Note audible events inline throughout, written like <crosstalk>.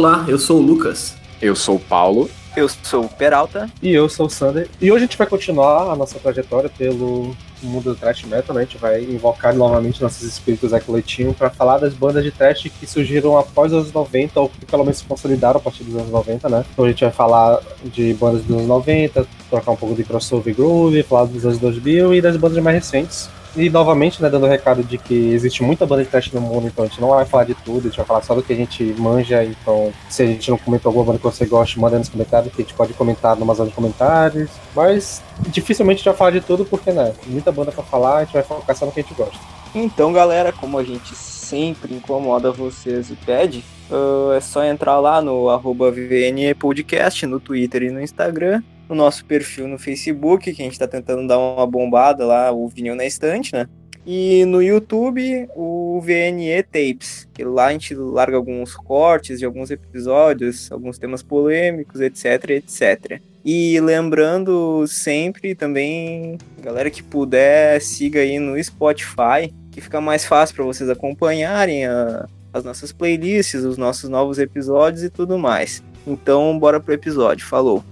Olá, eu sou o Lucas. Eu sou o Paulo. Eu sou o Peralta. E eu sou o Sander. E hoje a gente vai continuar a nossa trajetória pelo mundo do thrash metal, né? A gente vai invocar novamente nossos espíritos Ecoletinho para falar das bandas de thrash que surgiram após os anos 90, ou que pelo menos se consolidaram a partir dos anos 90, né? Então a gente vai falar de bandas dos anos 90, trocar um pouco de crossover groove, falar dos anos 2000 e das bandas mais recentes. E novamente, né, dando o recado de que existe muita banda de teste no mundo, então a gente não vai falar de tudo, a gente vai falar só do que a gente manja. Então, se a gente não comentou alguma banda que você gosta, manda nos comentários, que a gente pode comentar numa zona de comentários. Mas dificilmente a gente vai falar de tudo, porque, né, muita banda pra falar, a gente vai focar só no que a gente gosta. Então, galera, como a gente sempre incomoda vocês e pede, uh, é só entrar lá no arroba VN Podcast, no Twitter e no Instagram no nosso perfil no Facebook, que a gente está tentando dar uma bombada lá, o vinil na estante, né? E no YouTube, o VNE Tapes, que lá a gente larga alguns cortes de alguns episódios, alguns temas polêmicos, etc, etc. E lembrando sempre também, galera que puder, siga aí no Spotify, que fica mais fácil para vocês acompanharem a, as nossas playlists, os nossos novos episódios e tudo mais. Então, bora pro episódio. Falou!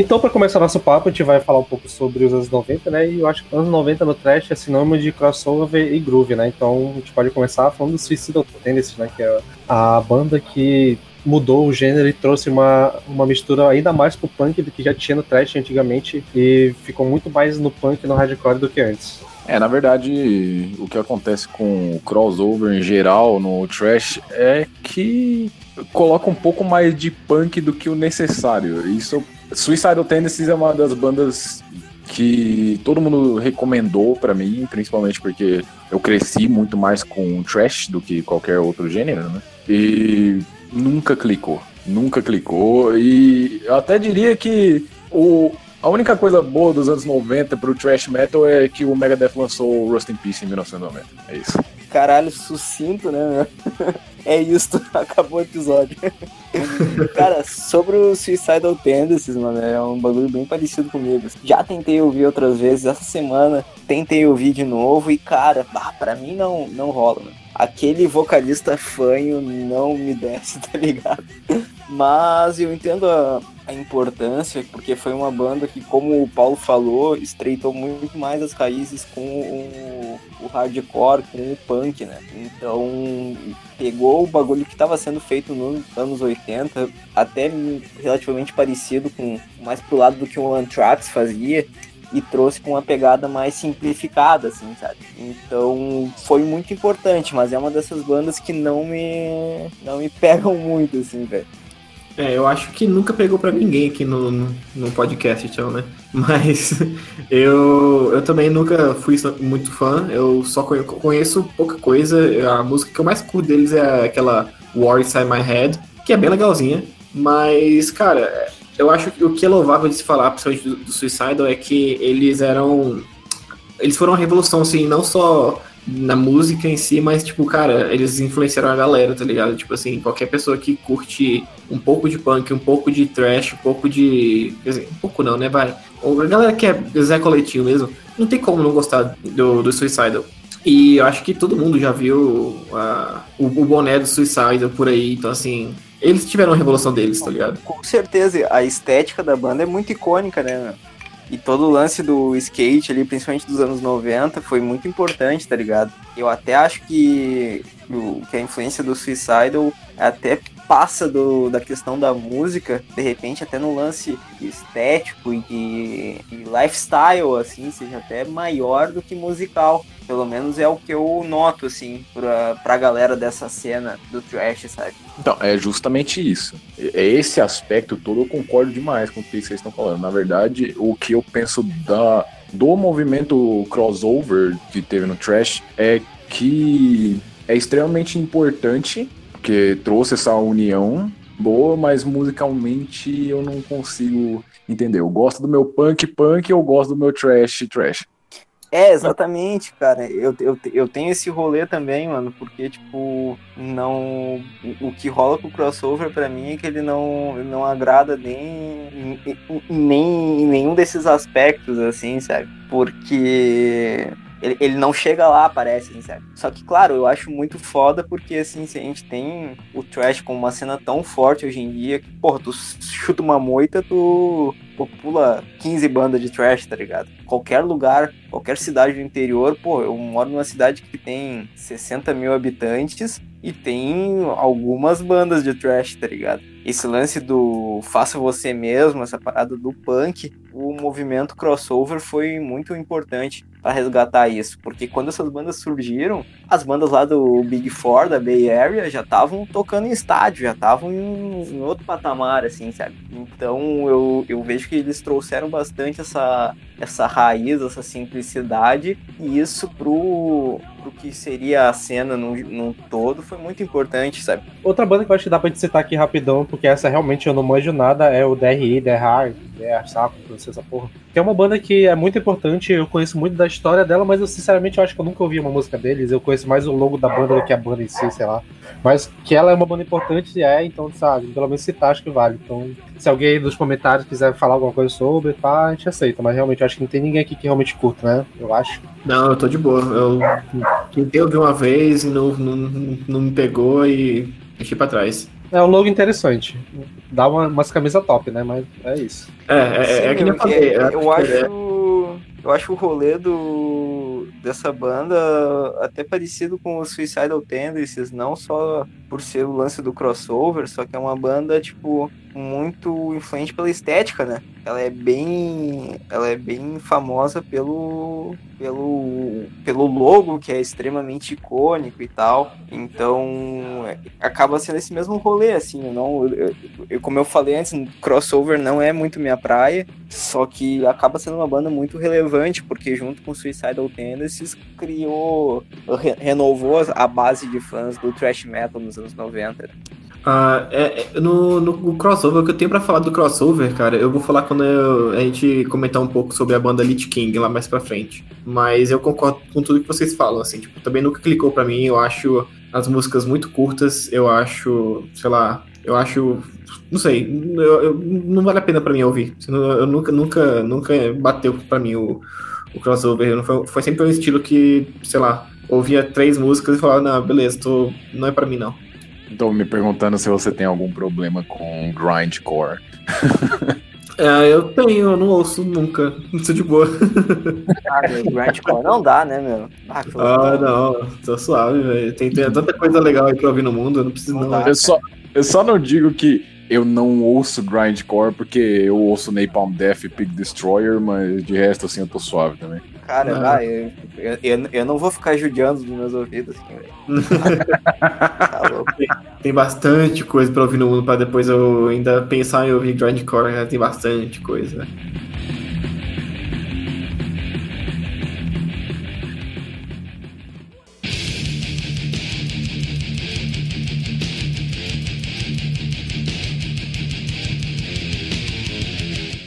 Então, para começar nosso papo, a gente vai falar um pouco sobre os anos 90, né? E eu acho que anos 90 no trash é sinônimo de crossover e groove, né? Então, a gente pode começar falando do Suicidal Tendencies, né? Que é a banda que mudou o gênero e trouxe uma, uma mistura ainda mais pro punk do que já tinha no trash antigamente e ficou muito mais no punk e no hardcore do que antes. É, na verdade, o que acontece com o crossover em geral no trash é que coloca um pouco mais de punk do que o necessário. Isso Suicidal Tendencies é uma das bandas que todo mundo recomendou para mim, principalmente porque eu cresci muito mais com trash do que qualquer outro gênero, né? E nunca clicou, nunca clicou. E eu até diria que o, a única coisa boa dos anos 90 pro trash metal é que o Megadeth lançou Rust in Peace em 1990. É isso. Caralho, sucinto, né? <laughs> é isso, <laughs> acabou o episódio. <laughs> Cara, sobre o Suicidal Tendencies, mano, é um bagulho bem parecido comigo. Já tentei ouvir outras vezes, essa semana tentei ouvir de novo e, cara, bah, pra mim não, não rola, mano. Aquele vocalista fanho não me desce, <laughs> tá ligado? Mas eu entendo a, a importância, porque foi uma banda que, como o Paulo falou, estreitou muito mais as raízes com o, o hardcore, com o punk, né? Então, pegou o bagulho que estava sendo feito nos anos 80, até relativamente parecido com mais pro lado do que o Anthrax fazia, e trouxe com uma pegada mais simplificada, assim, sabe? Então foi muito importante, mas é uma dessas bandas que não me não me <laughs> pegam muito, assim, velho. É, eu acho que nunca pegou para ninguém aqui no, no, no, podcast, então, né? <laughs> Mas eu, eu também nunca fui muito fã, eu só conheço pouca coisa. A música que eu mais curto deles é aquela War Inside My Head, que é bem legalzinha. Mas, cara, eu acho que o que é louvável de se falar, principalmente do, do Suicidal, é que eles eram. Eles foram uma revolução, assim, não só na música em si, mas, tipo, cara, eles influenciaram a galera, tá ligado? Tipo assim, qualquer pessoa que curte um pouco de punk, um pouco de trash, um pouco de. Quer dizer, um pouco não, né? Vai. A galera que é Zé Coletinho mesmo, não tem como não gostar do, do Suicidal. E eu acho que todo mundo já viu o, o boné do Suicidal por aí, então assim. Eles tiveram a revolução deles, tá ligado? Com certeza, a estética da banda é muito icônica, né? E todo o lance do skate ali, principalmente dos anos 90, foi muito importante, tá ligado? Eu até acho que, que a influência do Suicidal até passa do, da questão da música, de repente até no lance estético e e lifestyle, assim, seja até maior do que musical. Pelo menos é o que eu noto, assim, pra, pra galera dessa cena do trash, sabe? Então, é justamente isso. É esse aspecto todo eu concordo demais com o que vocês estão falando. Na verdade, o que eu penso da, do movimento crossover que teve no trash é que é extremamente importante, porque trouxe essa união boa, mas musicalmente eu não consigo entender. Eu gosto do meu punk punk, eu gosto do meu trash trash. É, exatamente, cara. Eu, eu, eu tenho esse rolê também, mano, porque, tipo, não. O que rola com o crossover pra mim é que ele não, não agrada nem, nem em nenhum desses aspectos, assim, sabe? Porque ele, ele não chega lá, parece, assim, sabe? Só que, claro, eu acho muito foda porque, assim, se a gente tem o trash como uma cena tão forte hoje em dia que, porra, tu chuta uma moita, tu pula 15 bandas de trash, tá ligado? Qualquer lugar, qualquer cidade do interior, pô, eu moro numa cidade que tem 60 mil habitantes e tem algumas bandas de trash, tá ligado? Esse lance do faça você mesmo, essa parada do punk, o movimento crossover foi muito importante para resgatar isso, porque quando essas bandas surgiram, as bandas lá do Big Four, da Bay Area, já estavam tocando em estádio, já estavam em, em, outro patamar, assim, sabe? Então eu, eu vejo que eles trouxeram bastante essa, essa raiz, essa simplicidade, e isso pro, pro que seria a cena no, no todo foi muito importante, sabe? Outra banda que eu acho que dá pra gente citar aqui rapidão, porque essa realmente eu não manjo nada, é o DRI, The Hard, The Saco, não sei essa porra. Que é uma banda que é muito importante, eu conheço muito da história dela, mas eu sinceramente eu acho que eu nunca ouvi uma música deles, eu conheço mais o logo da banda do que a banda em si, sei lá. Mas que ela é uma banda importante, é, então, sabe, pelo menos citar acho que vale. Então, se alguém dos comentários quiser falar alguma coisa sobre, tá, a gente aceita, mas realmente eu acho que não tem ninguém aqui que realmente curta, né? Eu acho. Não, eu tô de boa. Eu tentei ouvir uma vez, não, não, não me pegou e deixei pra trás. É um logo interessante. Dá uma, umas camisas top, né? Mas é isso. É, é, Sim, é que nem eu falei. Eu, eu acho. Eu acho o rolê do, dessa banda até parecido com o Suicidal Tendencies, não só por ser o lance do crossover, só que é uma banda, tipo, muito influente pela estética, né? Ela é bem, ela é bem famosa pelo, pelo, pelo logo que é extremamente icônico e tal. Então acaba sendo esse mesmo rolê, assim. Não, eu, eu, como eu falei antes, crossover não é muito minha praia, só que acaba sendo uma banda muito relevante porque junto com Suicidal Tendencies criou, re, renovou a base de fãs do thrash metal nos anos 90. Uh, é, é, no, no, crossover, o que eu tenho pra falar do crossover, cara, eu vou falar quando eu, a gente comentar um pouco sobre a banda Lich King lá mais pra frente. Mas eu concordo com tudo que vocês falam, assim, tipo, também nunca clicou pra mim, eu acho as músicas muito curtas, eu acho, sei lá, eu acho. Não sei, eu, eu, não vale a pena pra mim ouvir. Eu nunca, nunca, nunca bateu pra mim o, o crossover. Foi, foi sempre um estilo que, sei lá, ouvia três músicas e falava, não, beleza, tô, não é pra mim não. Tô me perguntando se você tem algum problema com grindcore. <laughs> É, eu tenho, eu não ouço nunca. Isso de boa. Ah, meu, grindcore não dá, né, meu? Ah, ah não, tô suave, velho. Tem, tem tanta coisa legal aí pra ouvir no mundo, eu não preciso não. não eu, só, eu só não digo que eu não ouço grindcore porque eu ouço Napalm Death e Pig Destroyer, mas de resto, assim, eu tô suave também. Cara, ah. eu, eu, eu, não vou ficar judiando dos meus ouvidos, assim, velho. <laughs> tá louco. Tem, bastante coisa pra ouvir no mundo pra depois eu ainda pensar em ouvir grindcore, né? tem bastante coisa.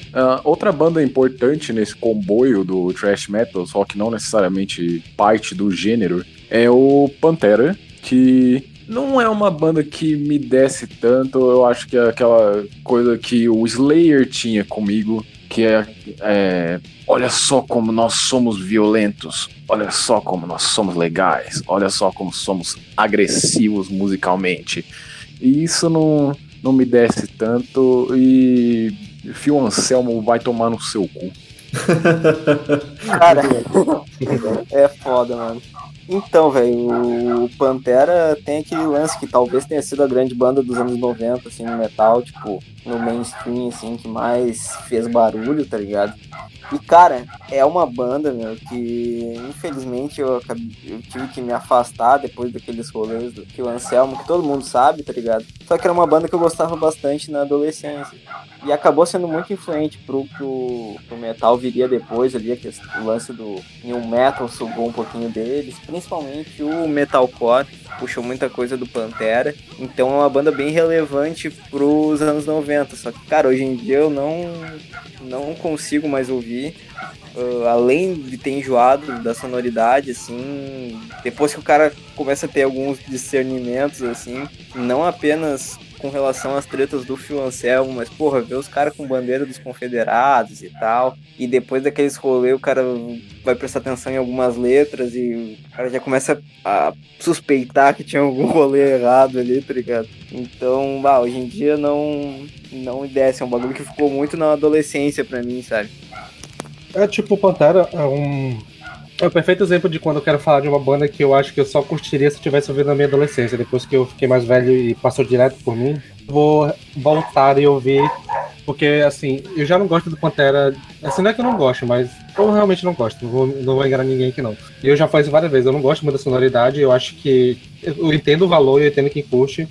Uh, outra banda importante nesse comboio do thrash metal, só que não necessariamente parte do gênero, é o Pantera, que não é uma banda que me desce tanto. Eu acho que é aquela coisa que o Slayer tinha comigo, que é, é olha só como nós somos violentos, olha só como nós somos legais, olha só como somos agressivos musicalmente. E isso não, não me desce tanto e Fio Anselmo vai tomar no seu cu. <laughs> Cara, <laughs> é foda, mano. Então, velho, o Pantera tem aquele lance que talvez tenha sido a grande banda dos anos 90, assim, no metal, tipo, no mainstream, assim, que mais fez barulho, tá ligado? E, cara, é uma banda, meu, que infelizmente eu, acabei, eu tive que me afastar depois daqueles rolês do que o Anselmo, que todo mundo sabe, tá ligado? Só que era uma banda que eu gostava bastante na adolescência. E acabou sendo muito influente pro que o, metal viria depois ali, o lance do new metal sugou um pouquinho deles, principalmente o metalcore, puxou muita coisa do Pantera. Então é uma banda bem relevante pros anos 90. Só que, cara, hoje em dia eu não, não consigo mais ouvir. Uh, além de ter enjoado da sonoridade, assim, depois que o cara começa a ter alguns discernimentos, assim, não apenas com relação às tretas do Phil Anselmo, mas, porra, ver os caras com bandeira dos confederados e tal, e depois daqueles rolês o cara vai prestar atenção em algumas letras e o cara já começa a suspeitar que tinha algum <laughs> rolê errado ali, tá ligado? Então, bah, hoje em dia não, não desce, é um bagulho que ficou muito na adolescência pra mim, sabe? É tipo, Pantera é um é o perfeito exemplo de quando eu quero falar de uma banda que eu acho que eu só curtiria se tivesse ouvido na minha adolescência. Depois que eu fiquei mais velho e passou direto por mim, vou voltar e ouvir. Porque, assim, eu já não gosto do Pantera. Assim, não é que eu não gosto, mas eu realmente não gosto. Não vou, não vou enganar ninguém aqui, não. E eu já falei isso várias vezes. Eu não gosto muito da sonoridade. Eu acho que. Eu entendo o valor, eu entendo quem curte.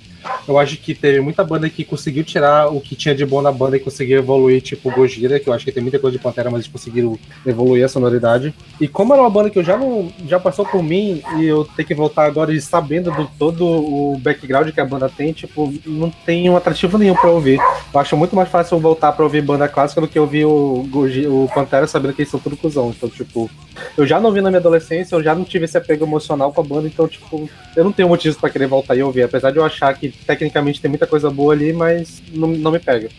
Eu acho que teve muita banda que conseguiu tirar o que tinha de bom na banda e conseguiu evoluir, tipo Gojira, que eu acho que tem muita coisa de Pantera, mas eles conseguiram evoluir a sonoridade. E como era uma banda que eu já não já passou por mim e eu tenho que voltar agora e sabendo do todo o background que a banda tem, tipo, não tem um atrativo nenhum para ouvir. Eu acho muito mais fácil voltar para ouvir banda clássica do que ouvir o, o Pantera sabendo que eles são tudo cuzão. Então, tipo, eu já não vi na minha adolescência, eu já não tive esse apego emocional com a banda, então, tipo, eu não tenho motivos para querer voltar e ouvir, apesar de eu achar que tecnicamente tem muita coisa boa ali, mas não, não me pega.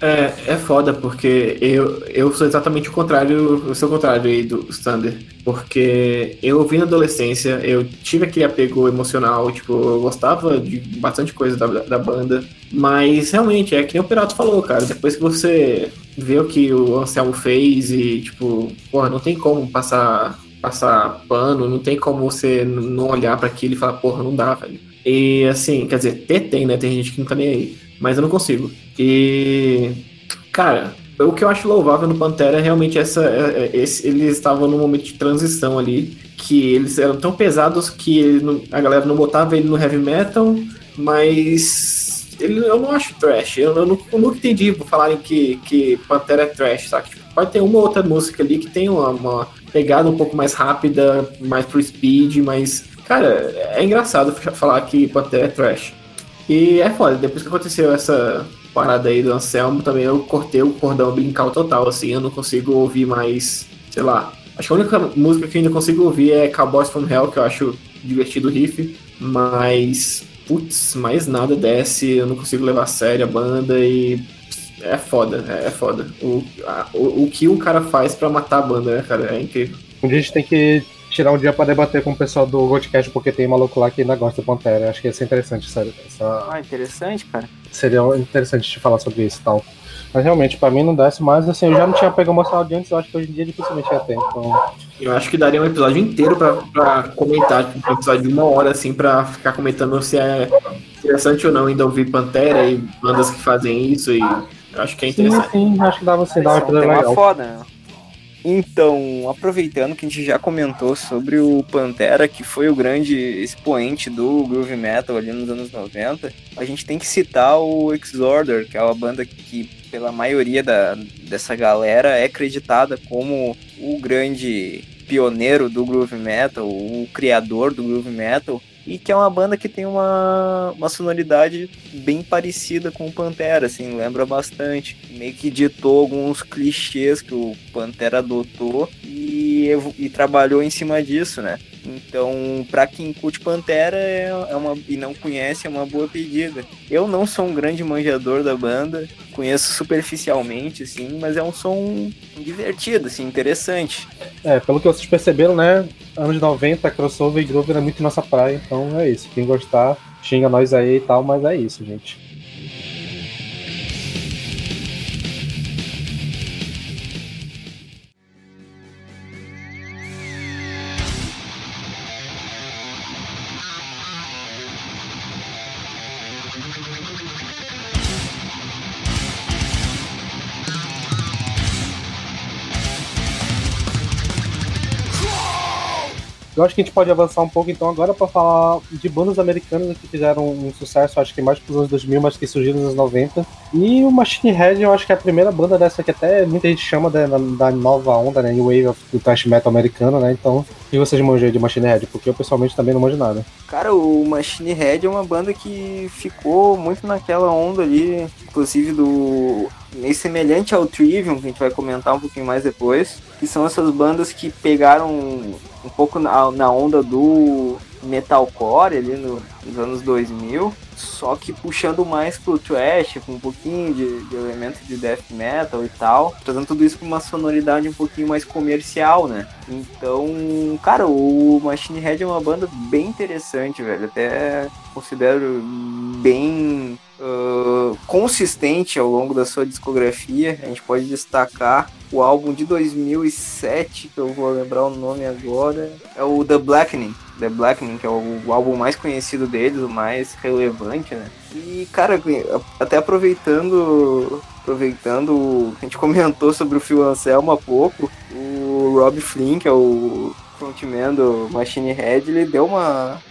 É, é foda, porque eu, eu sou exatamente o contrário, o contrário aí do Thunder. Porque eu ouvi na adolescência, eu tive aquele apego emocional, tipo, eu gostava de bastante coisa da, da banda. Mas realmente, é que nem o Pirato falou, cara. Depois que você vê o que o Anselmo fez e, tipo, porra, não tem como passar, passar pano, não tem como você não olhar para aquilo e falar, porra, não dá, velho. E assim, quer dizer, tem, né? Tem gente que não tá nem aí. Mas eu não consigo. E. Cara, o que eu acho louvável no Pantera é realmente essa. É, é, esse, eles estavam num momento de transição ali. Que eles eram tão pesados que a galera não botava ele no heavy metal, mas. Ele, eu não acho trash. Eu, eu, eu nunca entendi por falarem que, que Pantera é trash, sabe? Tipo, pode ter uma outra música ali que tem uma, uma pegada um pouco mais rápida, mais pro speed, mas Cara, é engraçado falar que Pantera é trash. E é foda, depois que aconteceu essa parada aí do Anselmo, também eu cortei o cordão umbilical total, assim, eu não consigo ouvir mais, sei lá. Acho que a única música que eu ainda consigo ouvir é Cowboys from Hell, que eu acho divertido o riff, mas, putz, mais nada desce, eu não consigo levar a sério a banda e é foda, é, é foda. O, a, o, o que o cara faz para matar a banda, né, cara, é incrível. A gente tem que tirar um dia pra debater com o pessoal do Godcast, porque tem maluco lá que ainda gosta do Pantera. Acho que ia ser interessante essa, essa... Ah, interessante, cara. Seria interessante te falar sobre isso e tal. Mas realmente, pra mim não desce mais, assim, eu já não tinha pego emocional de antes, eu acho que hoje em dia dificilmente ia ter. Então... Eu acho que daria um episódio inteiro pra, pra comentar, tipo, um episódio de uma hora, assim, pra ficar comentando se é interessante ou não ainda ouvir Pantera e bandas que fazem isso, e eu acho que é interessante. Sim, sim acho que dá você dar um episódio legal. foda, né? Então, aproveitando que a gente já comentou sobre o Pantera, que foi o grande expoente do groove metal ali nos anos 90, a gente tem que citar o Exorder, que é uma banda que, pela maioria da, dessa galera, é acreditada como o grande pioneiro do groove metal, o criador do groove metal, e que é uma banda que tem uma, uma sonoridade bem parecida com o Pantera, assim, lembra bastante. Meio que ditou alguns clichês que o Pantera adotou e, e trabalhou em cima disso, né? Então, para quem curte Pantera é, é uma, e não conhece, é uma boa pedida. Eu não sou um grande manjador da banda, conheço superficialmente, assim, mas é um som divertido, assim, interessante. É, pelo que vocês perceberam, né? Anos 90, crossover e groove era muito nossa praia, então é isso. Quem gostar, xinga nós aí e tal, mas é isso, gente. Eu acho que a gente pode avançar um pouco então agora para falar de bandas americanas que fizeram um sucesso, acho que mais pros anos 2000, mas que surgiram nos anos 90. E o Machine Head, eu acho que é a primeira banda dessa que até muita gente chama da, da nova onda, né? New Wave do thrash metal americano, né? Então, que vocês manjam de Machine Head? Porque eu pessoalmente também não manjo nada. Cara, o Machine Head é uma banda que ficou muito naquela onda ali, inclusive do. Meio semelhante ao Trivium, que a gente vai comentar um pouquinho mais depois. Que são essas bandas que pegaram um pouco na, na onda do metalcore ali no, nos anos 2000, só que puxando mais pro trash, com um pouquinho de, de elementos de death metal e tal, trazendo tudo isso com uma sonoridade um pouquinho mais comercial, né? Então, cara, o Machine Head é uma banda bem interessante, velho. Até considero bem uh, consistente ao longo da sua discografia. A gente pode destacar o álbum de 2007, que eu vou lembrar o nome agora, é o The Blackening. The Blackening, que é o, o álbum mais conhecido deles, o mais relevante, né? E, cara, até aproveitando aproveitando, a gente <laughs> comentou sobre o Phil Anselmo há pouco, o Rob Flynn, que é o frontman do Machine Head, ele deu uma,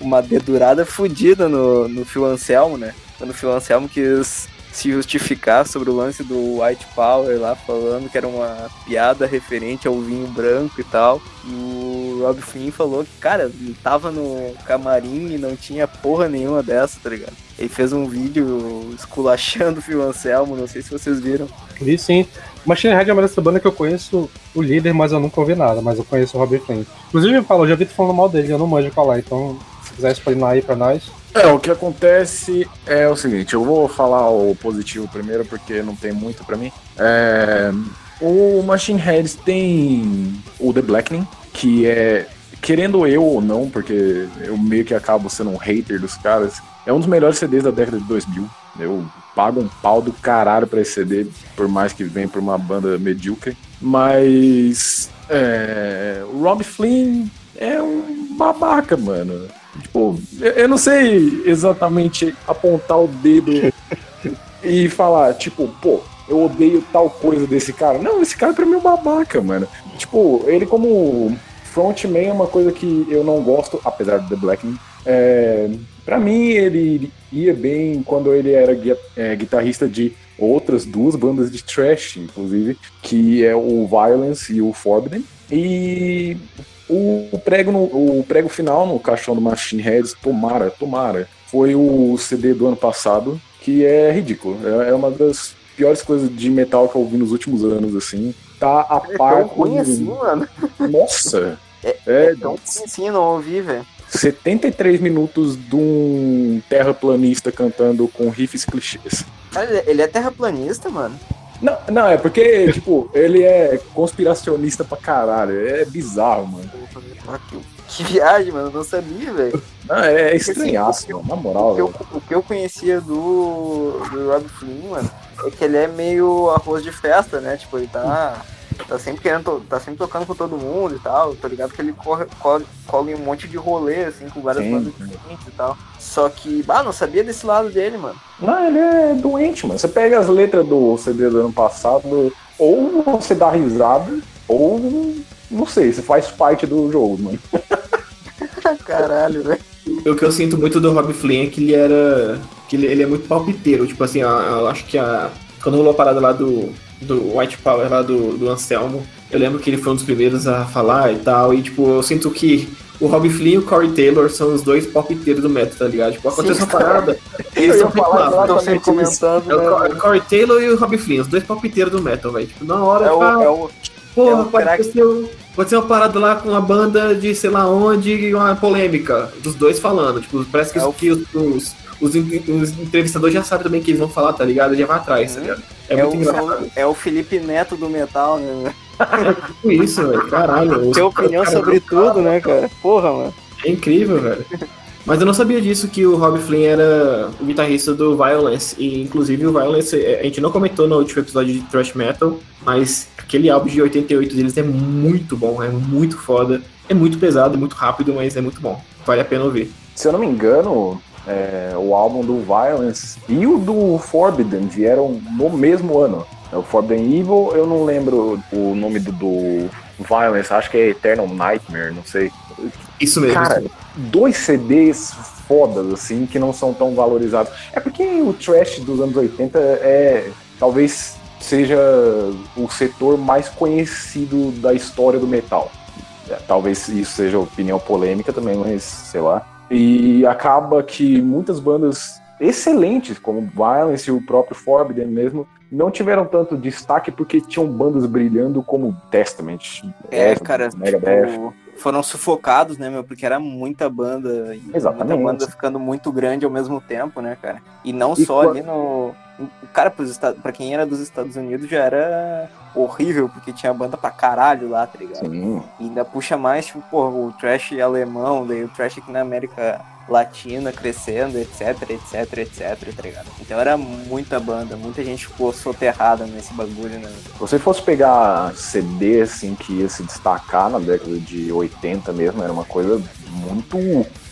uma dedurada fodida no, no Phil Anselmo, né? Quando o Phil Anselmo quis se justificar sobre o lance do White Power lá, falando que era uma piada referente ao vinho branco e tal. E o Rob Flynn falou que, cara, ele tava no camarim e não tinha porra nenhuma dessa, tá ligado? Ele fez um vídeo esculachando o Phil Anselmo, não sei se vocês viram. Vi sim. Machine Head é uma dessa banda que eu conheço o líder, mas eu nunca ouvi nada, mas eu conheço o Rob Flynn. Inclusive, Paulo, eu já vi tu falando mal dele, eu não manjo falar, então se quiser explanar aí pra nós. É, o que acontece é o seguinte, eu vou falar o positivo primeiro porque não tem muito para mim. É, o Machine Heads tem o The Blackening, que é, querendo eu ou não, porque eu meio que acabo sendo um hater dos caras, é um dos melhores CDs da década de 2000. Eu pago um pau do caralho pra esse CD, por mais que venha por uma banda medíocre. Mas é, o Rob Flynn é um babaca, mano. Tipo, eu não sei exatamente apontar o dedo <laughs> e falar, tipo, pô, eu odeio tal coisa desse cara. Não, esse cara pra mim é um babaca, mano. Tipo, ele como frontman é uma coisa que eu não gosto, apesar do The Blacking. É, pra mim, ele ia bem quando ele era é, guitarrista de outras duas bandas de trash, inclusive, que é o Violence e o Forbidden. E o prego, no, o prego final no caixão do Machine Heads, tomara, tomara, foi o CD do ano passado, que é ridículo. É, é uma das piores coisas de metal que eu ouvi nos últimos anos, assim. Tá a é par. tão ruim assim, mano. Nossa! É, é, é tão ruim assim, não ouvi, velho. 73 minutos de um terraplanista cantando com riffs clichês. Cara, ele é terraplanista, mano. Não, não, é porque, tipo, ele é conspiracionista pra caralho. É bizarro, mano. Que viagem, mano. Eu não sabia, velho. Não, é estranhaço, mano, na moral. O que, eu, o que eu conhecia do, do Rob Flynn, mano, é que ele é meio arroz de festa, né? Tipo, ele tá tá sempre querendo, tá sempre tocando com todo mundo e tal. Tô ligado que ele corre, corre, corre um monte de rolê, assim, com várias bandas diferentes e tal. Só que, bah, não sabia desse lado dele, mano. Não, ele é doente, mano. Você pega as letras do CD do ano passado, ou você dá risada, ou não sei, você faz parte do jogo, mano. <laughs> Caralho, velho. O que eu sinto muito do Rob Flynn é que ele era. que ele, ele é muito palpiteiro. Tipo assim, eu acho que a. Quando rolou a parada lá do, do White Power lá do, do Anselmo, eu lembro que ele foi um dos primeiros a falar e tal, e tipo, eu sinto que o Rob Flynn e o Corey Taylor são os dois palpiteiros do método, tá ligado? Tipo, acontece uma parada, <laughs> eles estão falando, estão comentando. É o, né? Corey Taylor e o Rob Flynn, os dois palpiteiros do metal, velho. Tipo, na hora, é o, é o, porra, é o pode, crack... ser, pode ser uma parada lá com uma banda de sei lá onde e uma polêmica dos dois falando. Tipo, parece que, é o... que os, os os, os, entrevistadores já sabem também que eles vão falar, tá ligado? Já vai atrás, tá ligado? É, é muito o, engraçado. É o Felipe Neto do metal, né? tipo isso, velho. Caralho. Tem opinião sobre tudo, né, cara? Porra, mano. É incrível, velho. Mas eu não sabia disso que o Rob Flynn era o guitarrista do Violence. E inclusive o Violence, é, a gente não comentou no último episódio de Thrash Metal, mas aquele álbum de 88 deles é muito bom, é muito foda. É muito pesado, é muito rápido, mas é muito bom. Vale a pena ouvir. Se eu não me engano, é, o álbum do Violence e o do Forbidden vieram no mesmo ano. É o Forbidden Evil, eu não lembro o nome do, do Violence, acho que é Eternal Nightmare, não sei. Isso mesmo. Cara, dois CDs fodas, assim, que não são tão valorizados. É porque o trash dos anos 80 é. talvez seja o setor mais conhecido da história do metal. É, talvez isso seja opinião polêmica também, mas sei lá. E acaba que muitas bandas excelentes, como Violence e o próprio Forbidden mesmo, não tiveram tanto destaque porque tinham bandas brilhando como Testament. É, Testament, cara, Megadeth. tipo, foram sufocados, né, meu? Porque era muita banda. E Exatamente. Muita banda ficando muito grande ao mesmo tempo, né, cara? E não E só qua- ali no. Cara, pra quem era dos Estados Unidos já era horrível, porque tinha banda pra caralho lá, tá ligado? Sim. E ainda puxa mais, tipo, pô, o trash alemão, daí o trash aqui na América Latina crescendo, etc, etc, etc, tá ligado? Então era muita banda, muita gente ficou soterrada nesse bagulho, né? Se você fosse pegar CD assim que ia se destacar na década de 80 mesmo, era uma coisa muito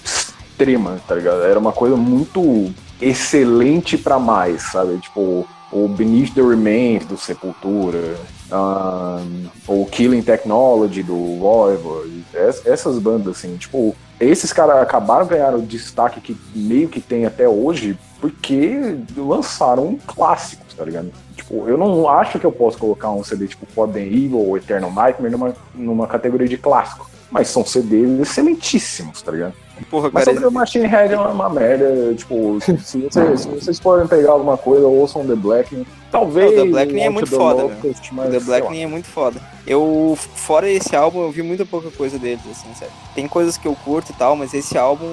extrema, tá ligado? Era uma coisa muito excelente pra mais, sabe? Tipo, o Beneath the Remains do Sepultura, ahn, o Killing Technology do Voivod, es- essas bandas assim, tipo, esses caras acabaram ganhando o destaque que meio que tem até hoje porque lançaram clássicos, tá ligado? Tipo, eu não acho que eu posso colocar um CD tipo Forbidden Evil ou Eternal Nightmare numa, numa categoria de clássico. Mas são CDs excelentíssimos, tá ligado? Porra, Mas cara, sobre o Machine Head é uma, uma merda. Tipo, <laughs> se, se vocês, se vocês forem pegar alguma coisa, ouçam The Blackening. Talvez. Não, The Blackening é muito foda, Locust, mas The Blackening é muito foda. Eu, fora esse álbum, eu vi muita pouca coisa deles, assim, sério. Tem coisas que eu curto e tal, mas esse álbum,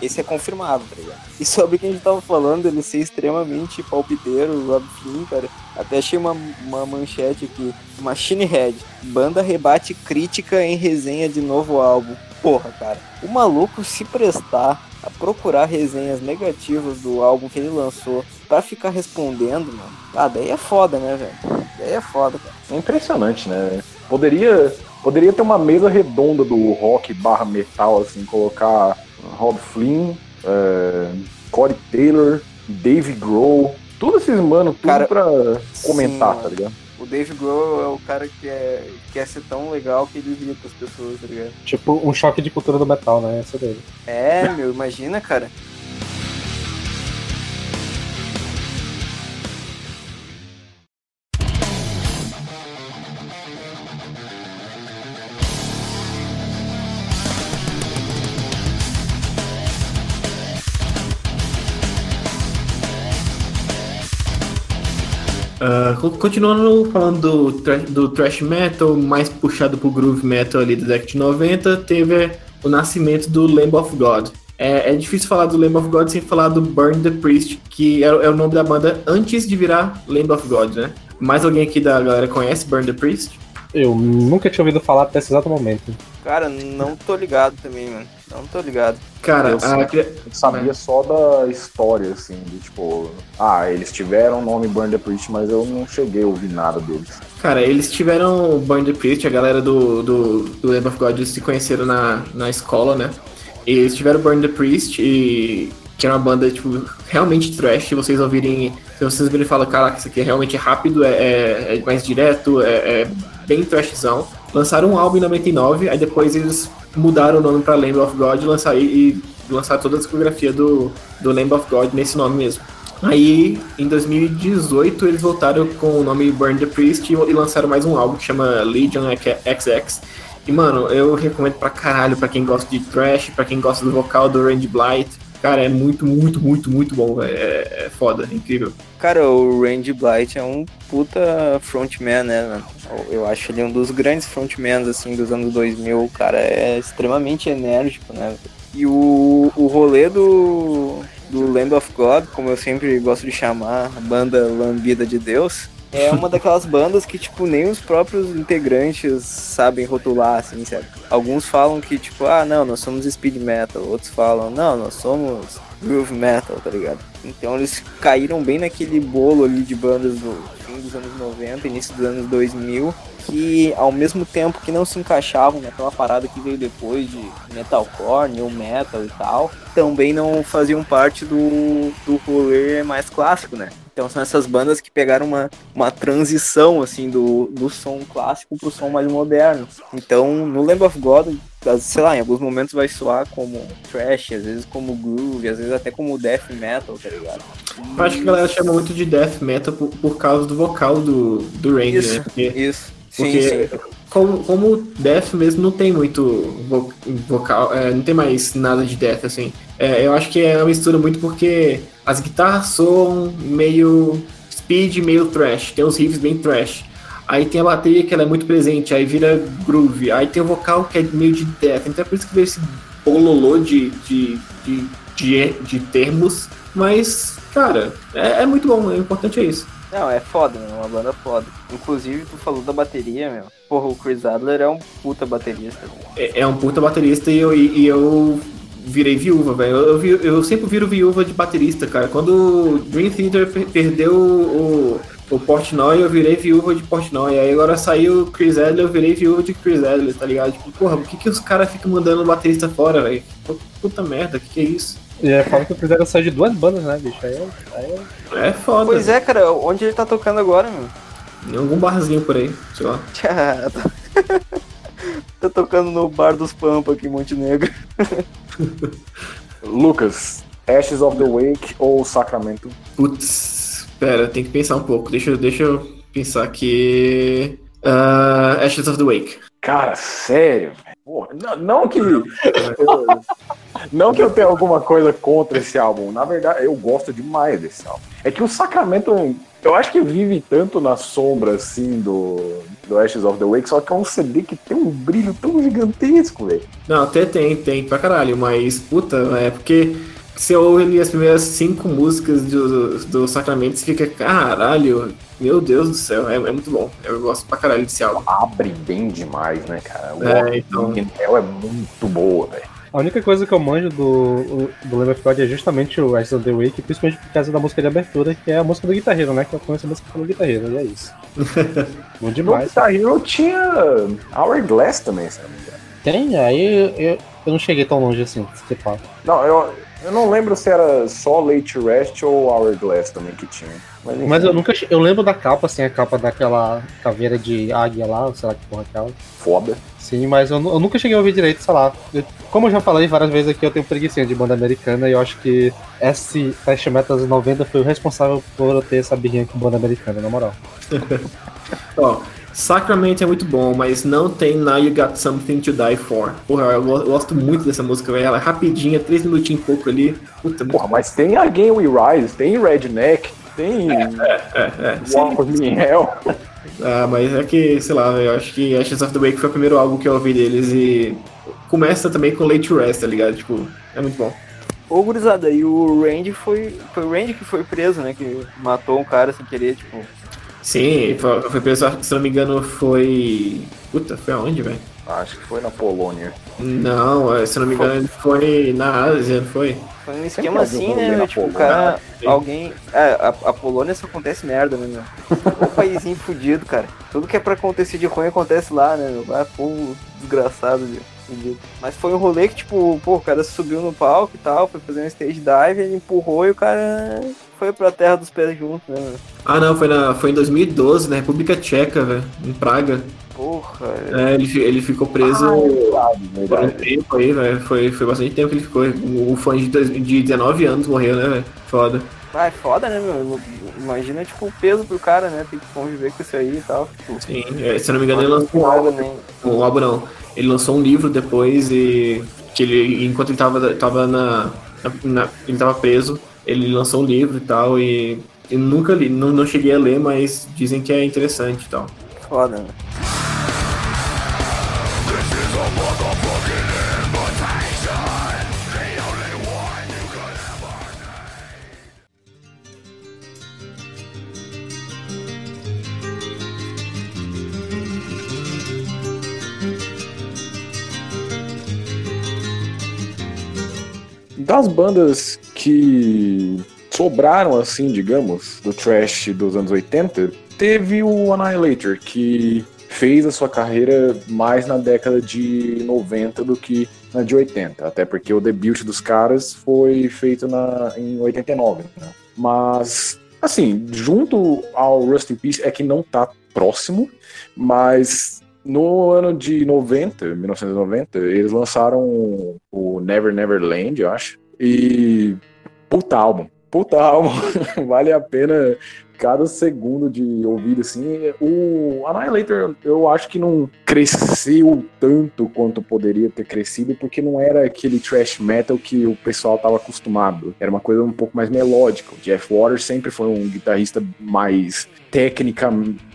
esse é confirmado, tá ligado? E sobre o que a gente tava falando, ele ser extremamente palpiteiro, afim, cara. Até achei uma, uma manchete aqui. Machine Head, banda rebate crítica em resenha de novo álbum. Porra, cara. O maluco se prestar a procurar resenhas negativas do álbum que ele lançou pra ficar respondendo, mano. Ah, daí é foda, né, velho? Daí é foda, cara. É impressionante, né? Poderia, poderia ter uma mesa redonda do rock barra metal, assim, colocar Rob Flynn, é, Corey Taylor, Dave Grohl, todos esses mano, tudo Cara, pra comentar, sim, tá ligado? O Dave Grohl é o cara que é, quer ser tão legal que ele irrita as pessoas, tá ligado? Tipo, um choque de cultura do metal, né? Essa dele. É, meu, imagina, cara. Continuando falando do, do thrash metal, mais puxado pro groove metal ali da década de 90, teve o nascimento do Lamb of God. É, é difícil falar do Lamb of God sem falar do Burn the Priest, que é, é o nome da banda antes de virar Lamb of God, né? Mais alguém aqui da galera conhece Burn the Priest? Eu nunca tinha ouvido falar até esse exato momento. Cara, não tô ligado também, mano. Não tô ligado. Cara, Eu a, sabia só da história, assim, de tipo, ah, eles tiveram o nome Burn the Priest, mas eu não cheguei a ouvir nada deles. Cara, eles tiveram o Burn the Priest, a galera do, do, do Lamb of God se conheceram na, na escola, né? E eles tiveram o Burn the Priest, e, que era uma banda, tipo, realmente trash. Se vocês ouvirem, se vocês ouvirem falar, caraca, isso aqui é realmente rápido, é, é, é mais direto, é, é bem trashzão. Lançaram um álbum em 99, aí depois eles mudaram o nome pra Lamb of God e lançaram, e lançaram toda a discografia do, do Lamb of God nesse nome mesmo. Aí, em 2018, eles voltaram com o nome Burn the Priest e, e lançaram mais um álbum que chama Legion XX. E, mano, eu recomendo pra caralho pra quem gosta de trash, pra quem gosta do vocal do Randy Blight. Cara, é muito, muito, muito, muito bom. É, é foda, é incrível. Cara, o Randy Blight é um puta frontman, né, Eu acho ele um dos grandes frontmans, assim, dos anos 2000. O cara é extremamente enérgico, né? E o, o rolê do, do Land of God, como eu sempre gosto de chamar, a banda lambida de Deus, é uma daquelas bandas que, tipo, nem os próprios integrantes sabem rotular, assim, sabe? Alguns falam que, tipo, ah, não, nós somos speed metal. Outros falam, não, nós somos groove metal, tá ligado? Então eles caíram bem naquele bolo ali de bandas do fim dos anos 90, início dos anos 2000, que ao mesmo tempo que não se encaixavam naquela parada que veio depois de metalcore, new metal e tal, também não faziam parte do, do rolê mais clássico, né? Então são essas bandas que pegaram uma, uma transição, assim, do, do som clássico pro som mais moderno. Então, no Lamb of God, sei lá, em alguns momentos vai soar como trash, às vezes como groove, às vezes até como death metal, tá ligado? Eu acho que a galera chama muito de death metal por, por causa do vocal do, do Isso, né? Porque, isso. Sim, porque sim. Como, como death mesmo não tem muito vo- vocal, é, não tem mais nada de death, assim. É, eu acho que é uma mistura muito porque as guitarras soam meio speed, meio thrash, tem uns riffs bem thrash. Aí tem a bateria que ela é muito presente, aí vira groove. Aí tem o vocal que é meio de death. Então é por isso que veio esse bololô de, de, de, de, de termos. Mas, cara, é, é muito bom. O importante é isso. Não, é foda, né? Uma banda foda. Inclusive, tu falou da bateria, meu. Porra, o Chris Adler é um puta baterista. É, é um puta baterista e eu, e eu virei viúva, velho. Eu, eu, vi- eu sempre viro viúva de baterista, cara. Quando o Dream Theater per- perdeu o, o Portnoy, eu virei viúva de Portnoy. Aí agora saiu o Chris Adler, eu virei viúva de Chris Adler, tá ligado? Tipo, porra, por que, que os caras ficam mandando o baterista fora, velho? Puta merda, que que é isso? E é foda que o Chris Adler saiu de duas bandas, né, bicho? Aí, é- aí é- É foda. Pois é, cara, onde ele tá tocando agora, meu? Em algum barzinho por aí, sei lá. Tá... <laughs> tá tocando no bar dos Pampa aqui em Montenegro. <laughs> Lucas, Ashes of the Wake ou Sacramento? Putz, pera, tem que pensar um pouco. Deixa, eu- deixa eu pensar aqui. Ah, Ashes of the Wake. Cara, sério? Porra, não, não que. <laughs> não que eu tenha alguma coisa contra esse álbum. Na verdade, eu gosto demais desse álbum. É que o Sacramento, eu acho que vive tanto na sombra, assim, do, do Ashes of the Wake, só que é um CD que tem um brilho tão gigantesco, velho. Não, até tem, tem pra caralho, mas puta, é porque você ouve ali as primeiras cinco músicas do, do Sacramento e fica, caralho, meu Deus do céu, é, é muito bom. Eu gosto pra caralho desse álbum. Abre bem demais, né, cara? O É, então. é muito boa, velho. A única coisa que eu manjo do, do Lamb of God é justamente o Ashes of the Wake, principalmente por causa da música de abertura, que é a música do guitarreiro, né? Que eu conheço a música pelo guitarreiro, e é isso. <laughs> Bom demais. Guitar Hero tinha Hourglass também, sabe? Tem, aí eu, eu não cheguei tão longe assim, se pá. Não, eu, eu não lembro se era só Late Rest ou Hourglass também que tinha. Mas, Mas eu nuncha che- Eu lembro da capa, assim, a capa daquela caveira de águia lá, sei lá que porra é aquela. foda. Sim, mas eu, eu nunca cheguei a ouvir direito, sei lá. Eu- como eu já falei várias vezes aqui, eu tenho preguiça de banda americana e eu acho que esse Fast Metal dos 90 foi o responsável por eu ter essa birrinha com banda americana, na moral. <laughs> Ó, Sacramento é muito bom, mas não tem Now You Got Something to Die For. Porra, eu go- eu gosto muito dessa música, velho. Ela é rapidinha, três minutinhos e pouco ali. Puta, Porra, mas tem Again We Rise, tem Redneck, tem é, é, sim. Walking in Hell. Ah, mas é que, sei lá, eu acho que Ashes of the Wake foi o primeiro álbum que eu ouvi deles e começa também com Late Rest, tá ligado? Tipo, é muito bom. Ô, gurizada, e o Randy foi. Foi o Randy que foi preso, né? Que matou um cara sem querer, tipo. Sim, foi, foi preso, se não me engano, foi. Puta, foi aonde, velho? Acho que foi na Polônia. Não, é, se não me engano, ele foi na Ásia, não foi? Foi um esquema assim, né? Tipo, o Polônia. cara. Sim. Alguém. É, a, a Polônia só acontece merda, né, meu? O <laughs> paísinho fudido, cara. Tudo que é pra acontecer de ruim acontece lá, né, meu? Ah, povo desgraçado, meu. Fudido. Mas foi um rolê que, tipo, pô, o cara subiu no palco e tal, foi fazer um stage dive, ele empurrou e o cara foi pra terra dos pés junto, né, meu? Ah, não, foi, na, foi em 2012, na República Tcheca, velho, em Praga. Porra, É, ele, ele ficou preso Verdade, por um tempo aí, velho. Foi, foi bastante tempo que ele ficou. O fã de, de 19 anos morreu, né, velho? Foda. Ah, é foda, né, meu? Imagina, tipo, o peso pro cara, né? Tem que conviver com isso aí e tal. Tipo, Sim, é, se eu não me engano, ele lançou um álbum. nem. Um álbum não. Ele lançou um livro depois e. Que ele, enquanto ele tava, tava na, na- Ele tava preso, ele lançou um livro e tal. E eu nunca li, não, não cheguei a ler, mas dizem que é interessante e tal. Foda, né? Das bandas que sobraram, assim, digamos, do trash dos anos 80, teve o Annihilator, que fez a sua carreira mais na década de 90 do que na de 80. Até porque o debut dos caras foi feito na, em 89. Né? Mas Assim, junto ao Rust in Peace é que não tá próximo, mas no ano de 90, 1990, eles lançaram o Never Never Land, eu acho. E puta álbum. Puta álbum. <laughs> vale a pena cada segundo de ouvido, assim. O Annihilator, eu acho que não cresceu tanto quanto poderia ter crescido, porque não era aquele thrash metal que o pessoal estava acostumado. Era uma coisa um pouco mais melódica. O Jeff Waters sempre foi um guitarrista mais técnica,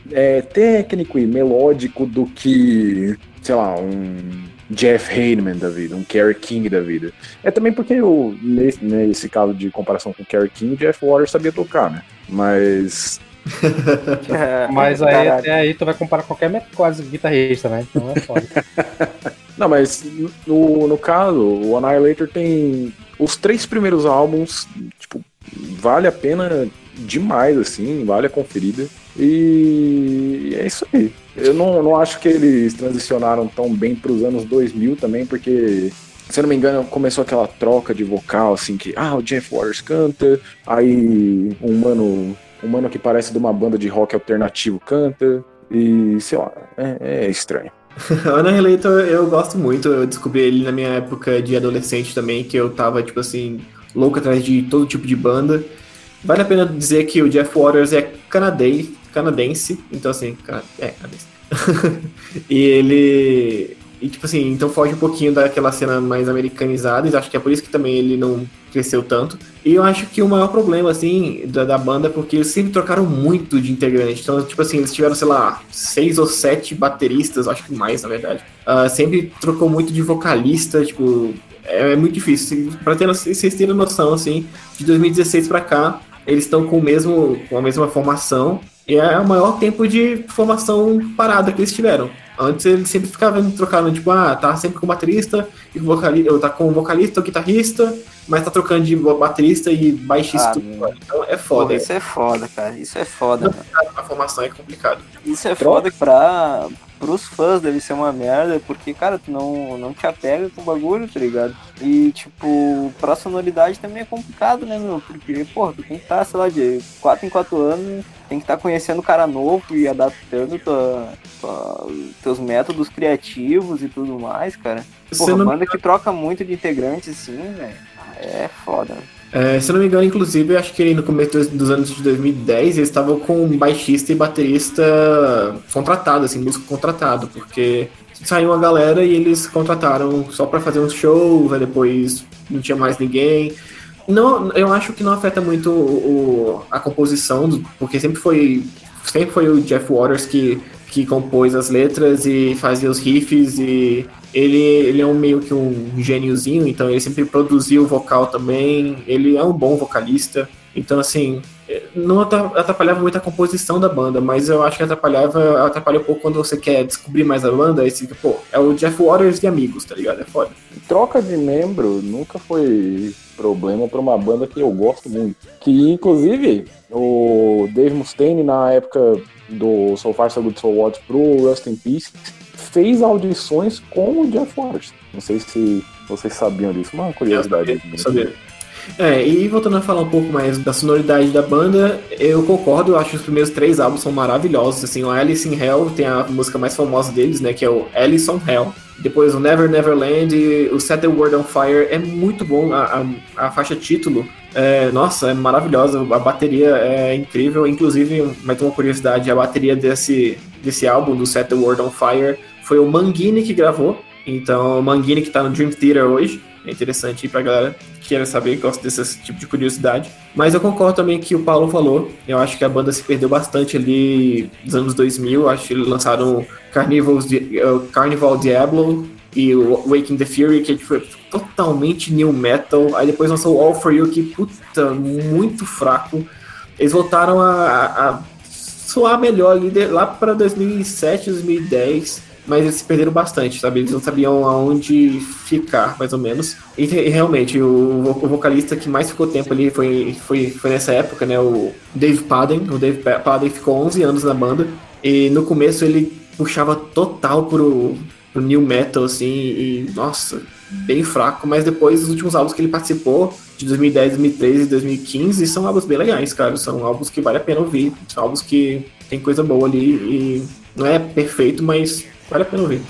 é, técnico e melódico do que, sei lá, um Jeff Hayman da vida, um Kerry King da vida. É também porque eu, nesse, nesse caso de comparação com o Kerry King, o Jeff Waters sabia tocar, né? Mas. <laughs> mas aí até aí tu vai comparar qualquer quase guitarrista, né? Então é foda. <laughs> Não, mas no, no caso, o Annihilator tem os três primeiros álbuns, tipo, vale a pena demais, assim, vale a conferida. E é isso aí. Eu não, não acho que eles transicionaram tão bem para os anos 2000 também, porque se eu não me engano, começou aquela troca de vocal, assim, que, ah, o Jeff Waters canta, aí um mano, um mano que parece de uma banda de rock alternativo canta, e sei lá, é, é estranho. <laughs> Ana Relator eu gosto muito, eu descobri ele na minha época de adolescente também, que eu tava, tipo assim, louco atrás de todo tipo de banda. Vale a pena dizer que o Jeff Waters é canadense, canadense então assim, é canadense. <laughs> e ele e, tipo assim, então foge um pouquinho daquela cena mais americanizada, e acho que é por isso que também ele não cresceu tanto. E eu acho que o maior problema, assim, da, da banda é porque eles sempre trocaram muito de integrante. Então, tipo assim, eles tiveram, sei lá, seis ou sete bateristas, acho que mais, na verdade. Uh, sempre trocou muito de vocalista, tipo, é, é muito difícil. Pra ter, vocês terem noção, assim, de 2016 pra cá, eles estão com, o mesmo, com a mesma formação, e é o maior tempo de formação parada que eles tiveram. Antes ele sempre ficava trocando, tipo, ah, tá sempre com baterista e com vocalista, ou tá com vocalista ou guitarrista, mas tá trocando de baterista e baixista. Ah, então é foda. Pô, isso é foda, cara. Isso é foda. A formação é complicado. Isso é foda pra, pros fãs deve ser uma merda, porque, cara, tu não, não te apega com o bagulho, tá ligado? E, tipo, pra sonoridade também é complicado, né, meu? Porque, porra, tu tem que estar, tá, sei lá, de 4 em 4 anos tem que estar tá conhecendo cara novo e adaptando tua, tua, teus métodos criativos e tudo mais, cara. Porra, não... banda que troca muito de integrantes, assim, velho, é foda. É, se eu não me engano, inclusive, acho que no começo dos anos de 2010 eles estavam com um baixista e baterista contratado, assim, músico contratado, porque saiu uma galera e eles contrataram só para fazer um show, depois não tinha mais ninguém. Não, eu acho que não afeta muito o, a composição, porque sempre foi, sempre foi o Jeff Waters que, que compôs as letras e fazia os riffs e ele, ele é um meio que um gêniozinho, então ele sempre produziu o vocal também, ele é um bom vocalista, então assim, não atrapalhava muito a composição da banda, mas eu acho que atrapalhava, atrapalha um pouco quando você quer descobrir mais a banda, aí você pô, é o Jeff Waters de amigos, tá ligado? É foda. Troca de membro nunca foi problema para uma banda que eu gosto muito. Que inclusive o Dave Mustaine, na época do So Far So Good So What pro Rust in Peace, fez audições com o Jeff Waters. Não sei se vocês sabiam disso, uma curiosidade. Eu sabia. É, e voltando a falar um pouco mais da sonoridade da banda, eu concordo, eu acho que os primeiros três álbuns são maravilhosos, assim, o Alice in Hell tem a música mais famosa deles, né, que é o Alice on Hell, depois o Never Never Land e o Set the World on Fire, é muito bom, a, a, a faixa título, é, nossa, é maravilhosa, a bateria é incrível, inclusive, mais uma curiosidade, a bateria desse, desse álbum, do Set the World on Fire, foi o Manguini que gravou, então o Manguini que tá no Dream Theater hoje, é interessante aí pra galera que queira saber, gosta desse tipo de curiosidade. Mas eu concordo também que o Paulo falou. Eu acho que a banda se perdeu bastante ali nos anos 2000. Acho que eles lançaram Carnival, uh, Carnival Diablo e o Waking the Fury, que foi totalmente new metal. Aí depois lançou All For You, que, puta, muito fraco. Eles voltaram a, a soar melhor ali lá para 2007, 2010 mas eles se perderam bastante, sabe? Eles não sabiam aonde ficar, mais ou menos. E, e realmente, o, o, vocalista que mais ficou tempo ali foi, foi, foi nessa época, né? O Dave Padden. O Dave Padden ficou 11 anos na banda. E no começo ele puxava total pro, pro new metal, assim, e nossa, bem fraco. Mas depois, os últimos álbuns que ele participou, de 2010, 2013 e 2015 e são álbuns bem legais, cara. São álbuns que vale a pena ouvir. São álbuns que tem coisa boa ali e não é perfeito, mas vale a pena ouvir.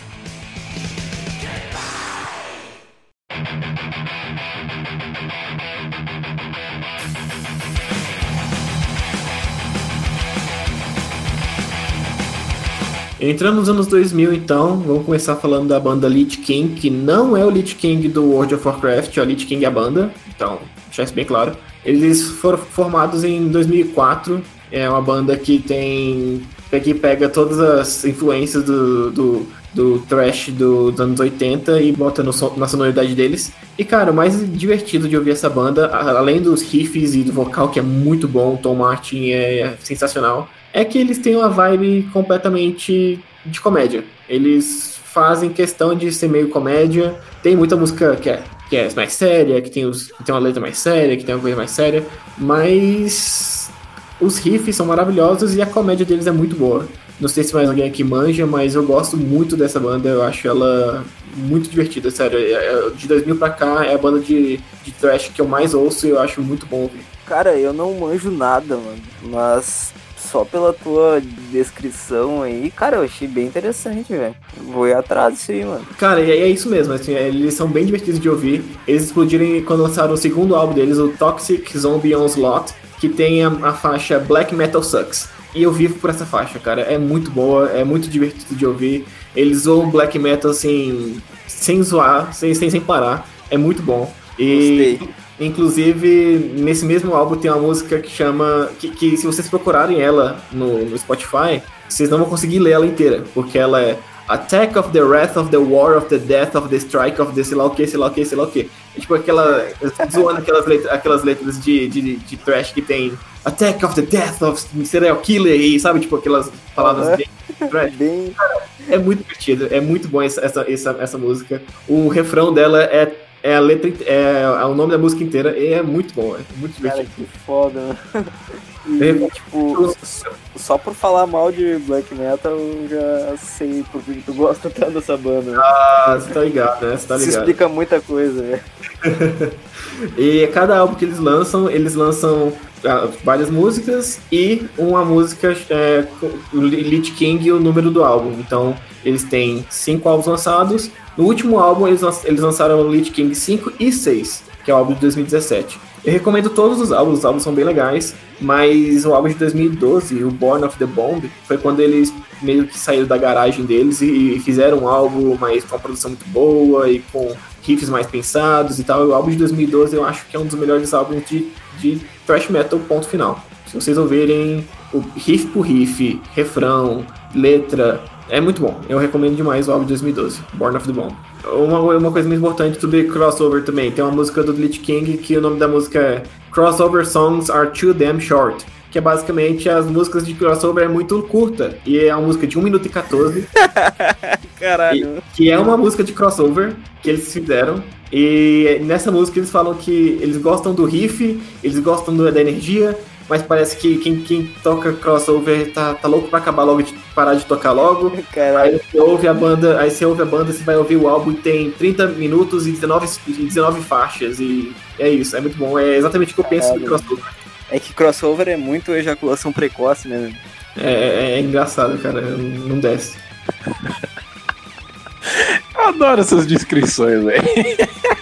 Entrando nos anos 2000, então, vamos começar falando da banda Lich King, que não é o Lich King do World of Warcraft, é o Lich King é a banda, então, deixar isso bem claro. Eles foram formados em 2004, é uma banda que tem que pega todas as influências do, do, do trash do, dos anos 80 e bota no, na sonoridade deles. E cara, o mais divertido de ouvir essa banda, além dos riffs e do vocal que é muito bom, o Tom Martin é sensacional, é que eles têm uma vibe completamente de comédia. Eles fazem questão de ser meio comédia. Tem muita música que é, que é mais séria, que tem, os, que tem uma letra mais séria, que tem uma coisa mais séria, mas os riffs são maravilhosos e a comédia deles é muito boa. Não sei se mais alguém aqui manja, mas eu gosto muito dessa banda, eu acho ela muito divertida, sério. É, é, de 2000 pra cá é a banda de, de trash que eu mais ouço e eu acho muito bom ouvir. Cara, eu não manjo nada, mano, mas só pela tua descrição aí, cara, eu achei bem interessante, velho. Vou ir atrás disso aí, mano. Cara, e é isso mesmo, assim, eles são bem divertidos de ouvir. Eles explodiram quando lançaram o segundo álbum deles, o Toxic Zombie Onslaught, que tem a, a faixa Black Metal Sucks. E eu vivo por essa faixa, cara. É muito boa, é muito divertido de ouvir. Eles zoam black metal assim, sem zoar, sem, sem, sem parar. É muito bom. E Gostei. Inclusive, nesse mesmo álbum tem uma música que chama. Que, que, se vocês procurarem ela no, no Spotify, vocês não vão conseguir ler ela inteira, porque ela é Attack of the Wrath of the War of the Death of the Strike of the sei lá o que, sei lá o que, sei lá o que. É tipo aquela. zoando aquelas letras, aquelas letras de, de, de trash que tem Attack of the Death of Serial Killer e sabe, tipo aquelas palavras bem trash. <laughs> Bem... Cara, é muito divertido, é muito bom essa, essa, essa, essa música. O refrão dela é é a letra, é, é, o nome da música inteira e é muito bom, é muito divertido. Cara, que foda, né? E, tipo, só por falar mal de black metal, eu já sei por que tu gosta tanto dessa banda. Né? Ah, você tá ligado, né? Você tá ligado. Isso explica muita coisa, né? <laughs> e cada álbum que eles lançam, eles lançam ah, várias músicas e uma música, é, o Lich King e o número do álbum. Então, eles têm cinco álbuns lançados no último álbum, eles, eles lançaram o Lich King 5 e 6, que é o álbum de 2017. Eu recomendo todos os álbuns, os álbuns são bem legais, mas o álbum de 2012, o Born of the Bomb, foi quando eles meio que saíram da garagem deles e fizeram um álbum mais com uma produção muito boa e com riffs mais pensados e tal. E o álbum de 2012 eu acho que é um dos melhores álbuns de, de thrash metal, ponto final. Se vocês ouvirem o riff por riff, refrão, letra, é muito bom. Eu recomendo demais o álbum de 2012, Born of the Bomb. Uma, uma coisa muito importante sobre crossover também. Tem uma música do Lich King que o nome da música é Crossover Songs Are Too Damn Short. Que é basicamente as músicas de crossover é muito curta. E é uma música de 1 minuto e 14. <laughs> Caralho. E, que é uma música de crossover que eles fizeram. E nessa música eles falam que eles gostam do riff, eles gostam do, da energia, mas parece que quem, quem toca crossover tá, tá louco pra acabar logo, de parar de tocar logo. <laughs> Caralho. Aí você ouve a banda, aí você ouve a banda, você vai ouvir o álbum e tem 30 minutos e 19, 19 faixas. E é isso, é muito bom. É exatamente o que eu penso Caralho. crossover. É que crossover é muito ejaculação precoce, né? É, é, é engraçado, cara. Não desce. <laughs> Eu adoro essas descrições, velho. <laughs>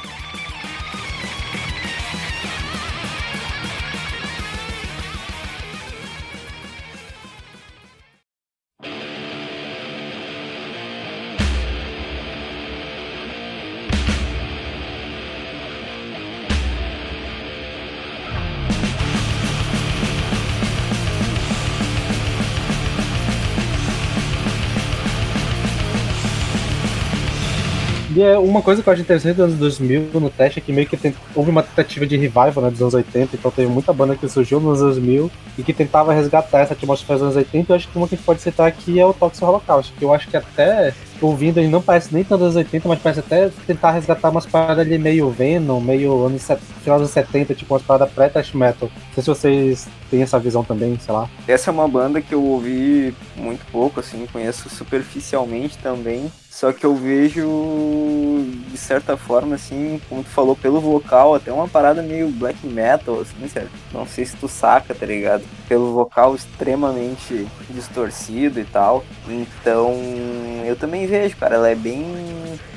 é uma coisa que eu acho interessante dos anos 2000 no teste é que meio que tem, houve uma tentativa de revival né, dos anos 80, então teve muita banda que surgiu nos anos 2000 e que tentava resgatar essa atmosfera dos anos 80. Eu acho que uma que a gente pode citar aqui é o Toxic Holocaust, que eu acho que até ouvindo, ele não parece nem tanto anos 80, mas parece até tentar resgatar umas paradas ali meio Venom, meio anos, final dos 70, tipo umas paradas pré-thrash metal. Não sei se vocês têm essa visão também, sei lá. Essa é uma banda que eu ouvi muito pouco, assim, conheço superficialmente também. Só que eu vejo, de certa forma, assim, como tu falou, pelo vocal, até uma parada meio black metal, assim, sério. Não sei se tu saca, tá ligado? Pelo vocal extremamente distorcido e tal. Então, eu também vejo, cara, ela é bem.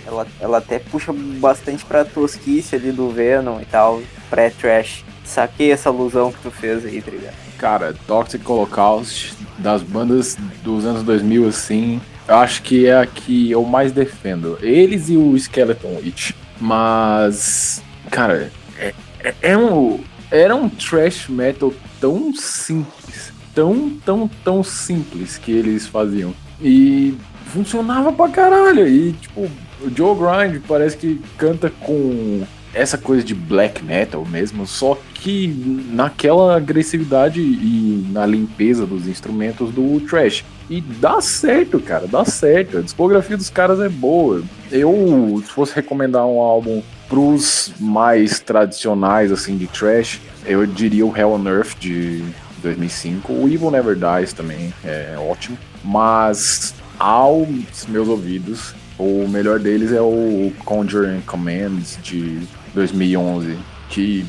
Ela, ela até puxa bastante pra tosquice ali do Venom e tal, pré-trash. Saquei essa alusão que tu fez aí, tá ligado? Cara, Toxic Holocaust, das bandas dos anos 2000, assim, eu acho que é a que eu mais defendo. Eles e o Skeleton Witch. Mas, cara, é, é- é um, era um trash metal tão simples. Tão, tão, tão simples que eles faziam. E funcionava pra caralho. E, tipo, o Joe Grind parece que canta com essa coisa de black metal mesmo, só que naquela agressividade e na limpeza dos instrumentos do trash. E dá certo, cara, dá certo. A discografia dos caras é boa. Eu, se fosse recomendar um álbum pros mais tradicionais, assim, de trash, eu diria o Hell on Earth de 2005. O Evil Never Dies também é ótimo. Mas, aos meus ouvidos, o melhor deles é o Conjuring Commands de 2011. Que.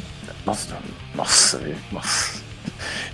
Nossa, nossa, velho, nossa.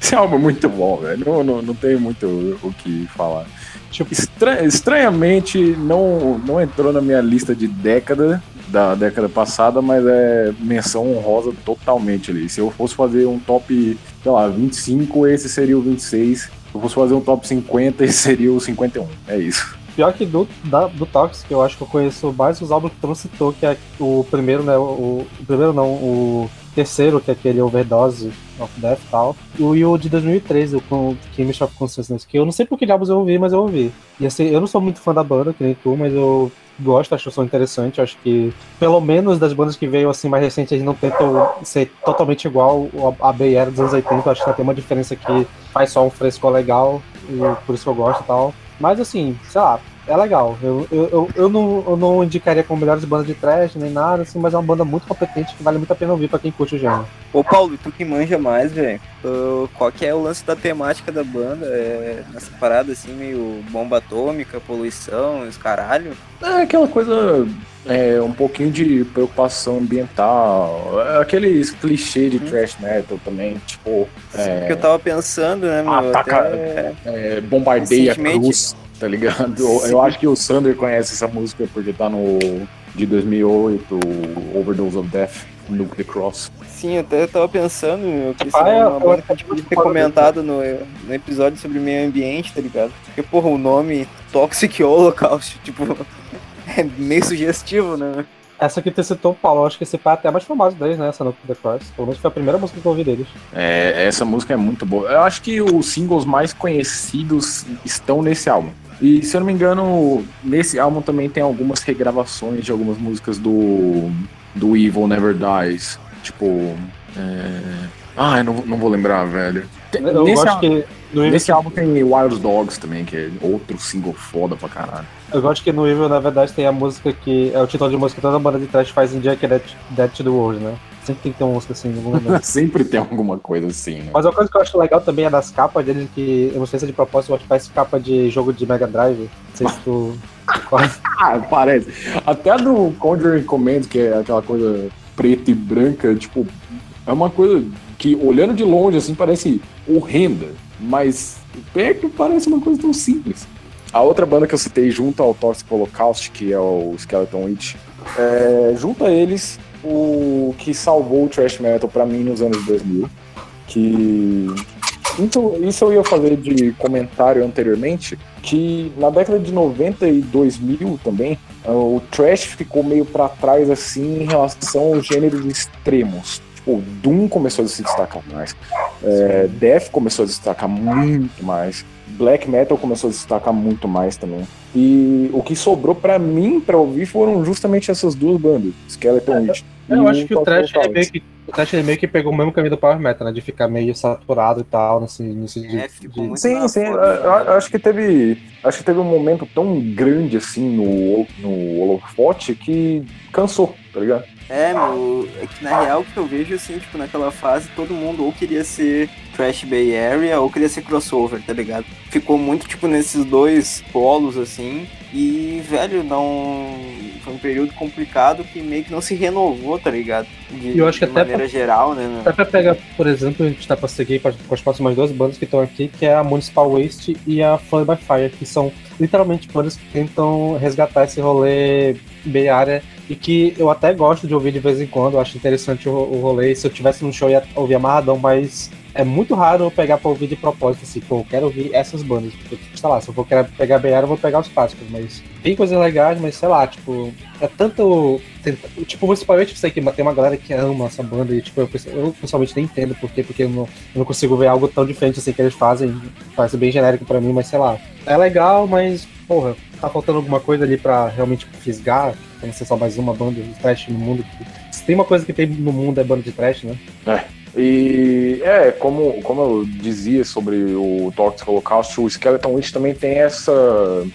Esse álbum é muito bom, velho. Não, não, não tem muito o que falar. Tipo, Estra- estranhamente, não, não entrou na minha lista de década, da década passada, mas é menção honrosa totalmente ali. Se eu fosse fazer um top, sei lá, 25, esse seria o 26. Se eu fosse fazer um top 50, esse seria o 51. É isso. Pior que do, da, do Toxic, eu acho que eu conheço mais os álbuns que tu não citou, que é o primeiro, né? O, o primeiro não, o terceiro, que é aquele Overdose of Death e tal. E o, de 2013, o com Chemistry of Consciousness, que eu não sei por que diabos eu ouvi, mas eu ouvi. E assim, eu não sou muito fã da banda, que nem tu, mas eu gosto, acho o som interessante. Acho que, pelo menos das bandas que veio assim mais recente, eles não tentam ser totalmente igual a Era dos anos 80. Acho que tem uma diferença que faz só um fresco legal, e por isso que eu gosto e tal. Mas assim, sei lá, é legal. Eu, eu, eu, eu não, eu não indicaria como melhores bandas de trash nem nada, assim, mas é uma banda muito competente que vale muito a pena ouvir pra quem curte o gênero. Ô Paulo, e tu que manja mais, velho, uh, qual que é o lance da temática da banda? É nessa parada assim, meio bomba atômica, poluição, os caralho? É aquela coisa, é, um pouquinho de preocupação ambiental, é aqueles clichês de trash metal também, tipo, é, Porque eu tava pensando, né, meu, Ataca- até... é, bombardeia a cruz, tá ligado? Eu, <laughs> Sim. eu acho que o Sander conhece essa música porque tá no de 2008, Overdose of Death, Nuke the Cross. Sim, até eu tava pensando, meu, que isso Ah, é é, uma eu banda que a gente podia ter comentado no, no episódio sobre meio ambiente, tá ligado? Porque, porra, o nome Toxic Holocaust, <laughs> tipo, é meio sugestivo, né? Essa que tu citou, Paulo, eu acho que esse pai é até a mais famosa deles, né? Essa no The Cross. Pelo menos foi a primeira música que eu ouvi deles. É, essa música é muito boa. Eu acho que os singles mais conhecidos estão nesse álbum. E se eu não me engano, nesse álbum também tem algumas regravações de algumas músicas do, do Evil Never Dies. Tipo. É... Ah, eu não, não vou lembrar, velho. Eu nesse, al- que nesse álbum tem Wild Dogs também, que é outro single foda pra caralho. Eu gosto que no Evil, na verdade, tem a música que é o título de música que toda banda de trash faz em que é Dead, Dead to the World, né? Sempre tem que ter uma música assim em algum momento. <laughs> Sempre tem alguma coisa assim, né? Mas uma coisa que eu acho legal também é das capas deles, que eu não sei se é de propósito, mas parece capa de jogo de Mega Drive. Não sei se tu. <laughs> Ah, parece. Até a do Conjuring Command, que é aquela coisa preta e branca, tipo, é uma coisa que olhando de longe assim parece horrenda, mas perto parece uma coisa tão simples. A outra banda que eu citei junto ao Toxic Holocaust, que é o Skeleton Witch, é, junto a eles, o que salvou o thrash metal pra mim nos anos 2000, que então, isso eu ia fazer de comentário anteriormente, que na década de 90 e 2000 também, o trash ficou meio pra trás assim em relação aos gêneros extremos. Tipo, Doom começou a se destacar mais, é, Death começou a se destacar muito mais, Black Metal começou a se destacar muito mais também. E o que sobrou pra mim pra ouvir foram justamente essas duas bandas, Skeleton Witch. Eu e acho que o Trash, ele meio que, o Trash ele meio que pegou o mesmo caminho do Power Metal, né? De ficar meio saturado e tal, nesse, nesse de, É, de- muito Sim, sim. eu- eu né? acho que teve. Acho que teve um momento tão grande assim no, no holofote que cansou, tá ligado? É, meu, é que na real o que eu vejo assim, tipo, naquela fase todo mundo ou queria ser Trash Bay Area ou queria ser crossover, tá ligado? Ficou muito, tipo, nesses dois polos, assim, e, velho, não. Foi um período complicado que meio que não se renovou, tá ligado? De, Eu acho que de até maneira geral, né, meu? Dá pra pegar, por exemplo, a gente tá pra seguir com as, próximas duas bandas que estão aqui, que é a Municipal Waste e a Flood by Fire, que são literalmente bandas que tentam resgatar esse rolê Bay Area e que eu até gosto de ouvir de vez em quando, acho interessante o, o rolê. Se eu tivesse no show, eu ia ouvir amarradão, mas é muito raro eu pegar pra ouvir de propósito, assim, pô, eu quero ouvir essas bandas. Porque, tipo, sei lá, se eu for querer pegar Area, eu vou pegar os clássicos, mas tem coisas legais, mas sei lá, tipo, é tanto. tem- tipo, principalmente eu sei que tem uma galera que ama essa banda e, tipo, eu, eu pessoalmente nem entendo por quê, porque eu não, eu não consigo ver algo tão diferente assim que eles fazem. Parece bem genérico pra mim, mas sei lá. É legal, mas, porra, tá faltando alguma coisa ali pra realmente fisgar, pra não ser só mais uma banda de trash no mundo. Se tem uma coisa que tem no mundo é banda de trash, né? E é, como, como eu dizia sobre o Toxic Holocaust, o Skeleton Witch também tem essa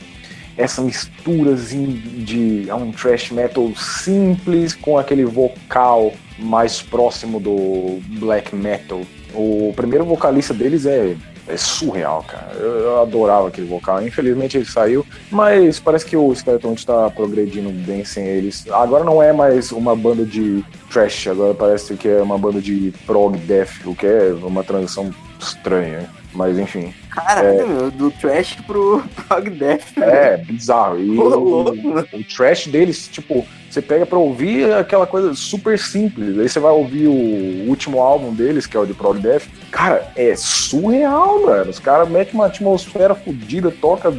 essa misturazinha de é um thrash metal simples com aquele vocal mais próximo do black metal. O primeiro vocalista deles é, é surreal, cara. Eu, eu adorava aquele vocal. Infelizmente ele saiu, mas parece que o Skeleton está progredindo bem sem eles. Agora não é mais uma banda de thrash, agora parece que é uma banda de prog death, o que é uma transição estranha. Mas enfim, Caralho, meu, do trash pro <laughs> prog death. é bizarro. E o, louco. o trash deles, tipo, você pega pra ouvir aquela coisa super simples. Aí você vai ouvir o último álbum deles, que é o de Prog Death. Cara, é surreal, mano. Os caras metem uma atmosfera fodida, toca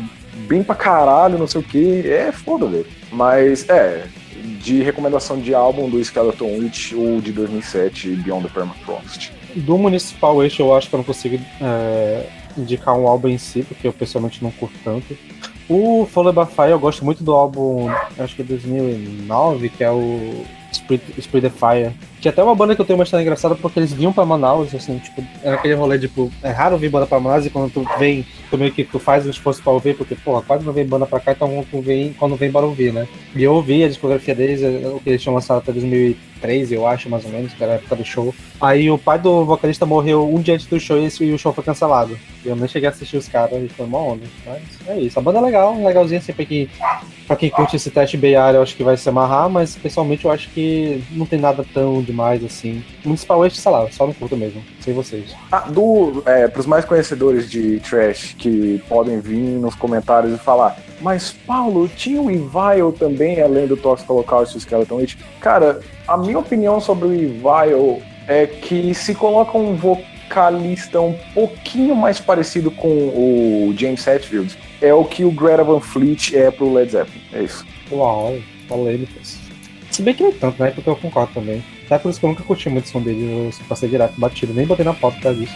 bem pra caralho, não sei o que. É foda, velho. Mas, é, de recomendação de álbum do Skeleton Witch, o de 2007, Beyond the Permafrost. Do Municipal Waste eu acho que eu não consigo é, indicar um álbum em si, porque eu pessoalmente não curto tanto. O Follow by Fire eu gosto muito do álbum, acho que é 2009, que é o Spirit the Fire. É até uma banda que eu tenho uma história engraçada porque eles vinham pra Manaus, assim, tipo, era aquele rolê, tipo, é raro vir banda pra Manaus e quando tu vem, tu meio que tu faz um esforço pra ouvir, porque, porra, quase não vem banda pra cá, então tu vem, quando vem, bora ouvir, né? E eu ouvi a discografia deles, é, o que eles tinham lançado até 2013, eu acho, mais ou menos, que era a época do show. Aí o pai do vocalista morreu um dia antes do show e esse- e o show foi cancelado. Eu nem cheguei a assistir os caras e foi uma onda. Mas é isso. A banda é legal, legalzinha sempre que. Pra quem curte esse teste Area, eu acho que vai se amarrar, mas pessoalmente eu acho que não tem nada tão demais assim. Municipal Waste, sei lá, só não curto mesmo. Sem vocês. Ah, do, é, pros mais conhecedores de trash que podem vir nos comentários e falar, mas Paulo, tinha o Evil também, além do Toxic Holocaust e o Skeleton Witch? Cara, a minha opinião sobre o Evil é que se coloca um vocalista um pouquinho mais parecido com o James Hetfield, é o que o Greta Van Fleet é pro Led Zeppelin. É isso. Uau, polêmicas. Se bem que nem tanto, né? Porque eu concordo também. Até isso que eu nunca curti muito o som dele, eu passei direto batido, nem botei na pauta por causa disso.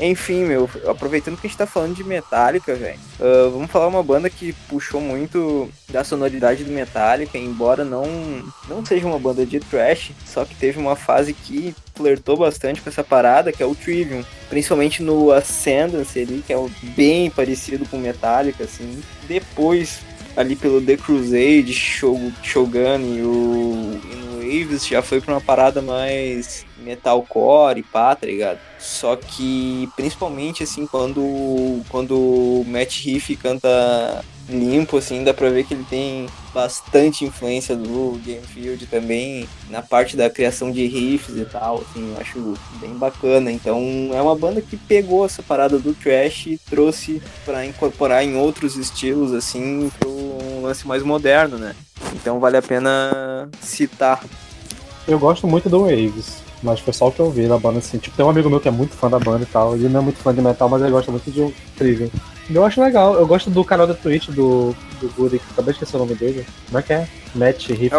Enfim, meu, aproveitando que a gente tá falando de Metallica, velho, ah, vamos falar uma banda que puxou muito da sonoridade do Metallica, embora não, não seja uma banda de thrash, só que teve uma fase que flertou bastante com essa parada, que é o Trivium, principalmente no Ascendance ali, que é bem parecido com Metallica, assim. Depois, ali pelo The Crusade, Shogun e o, e no Waves, já foi pra uma parada mais metalcore e pá, tá ligado? Só que, principalmente, assim, quando, quando o Matt Heath canta limpo, assim, dá pra ver que ele tem bastante influência do Gamefield também na parte da criação de riffs e tal, assim, eu acho bem bacana. Então, é uma banda que pegou essa parada do trash e trouxe pra incorporar em outros estilos, assim, pro um lance mais moderno, né? Então, vale a pena citar. Eu gosto muito do Waves. Mas foi só o que eu ouvi da banda, assim. Tipo, tem um amigo meu que é muito fã da banda e tal. Ele não é muito fã de metal, mas ele gosta muito de Trivium. Eu acho legal. Eu gosto do canal da Twitch do, do Goody, que acabei de esquecer o nome dele. Como é que é? Matt Riff, É né?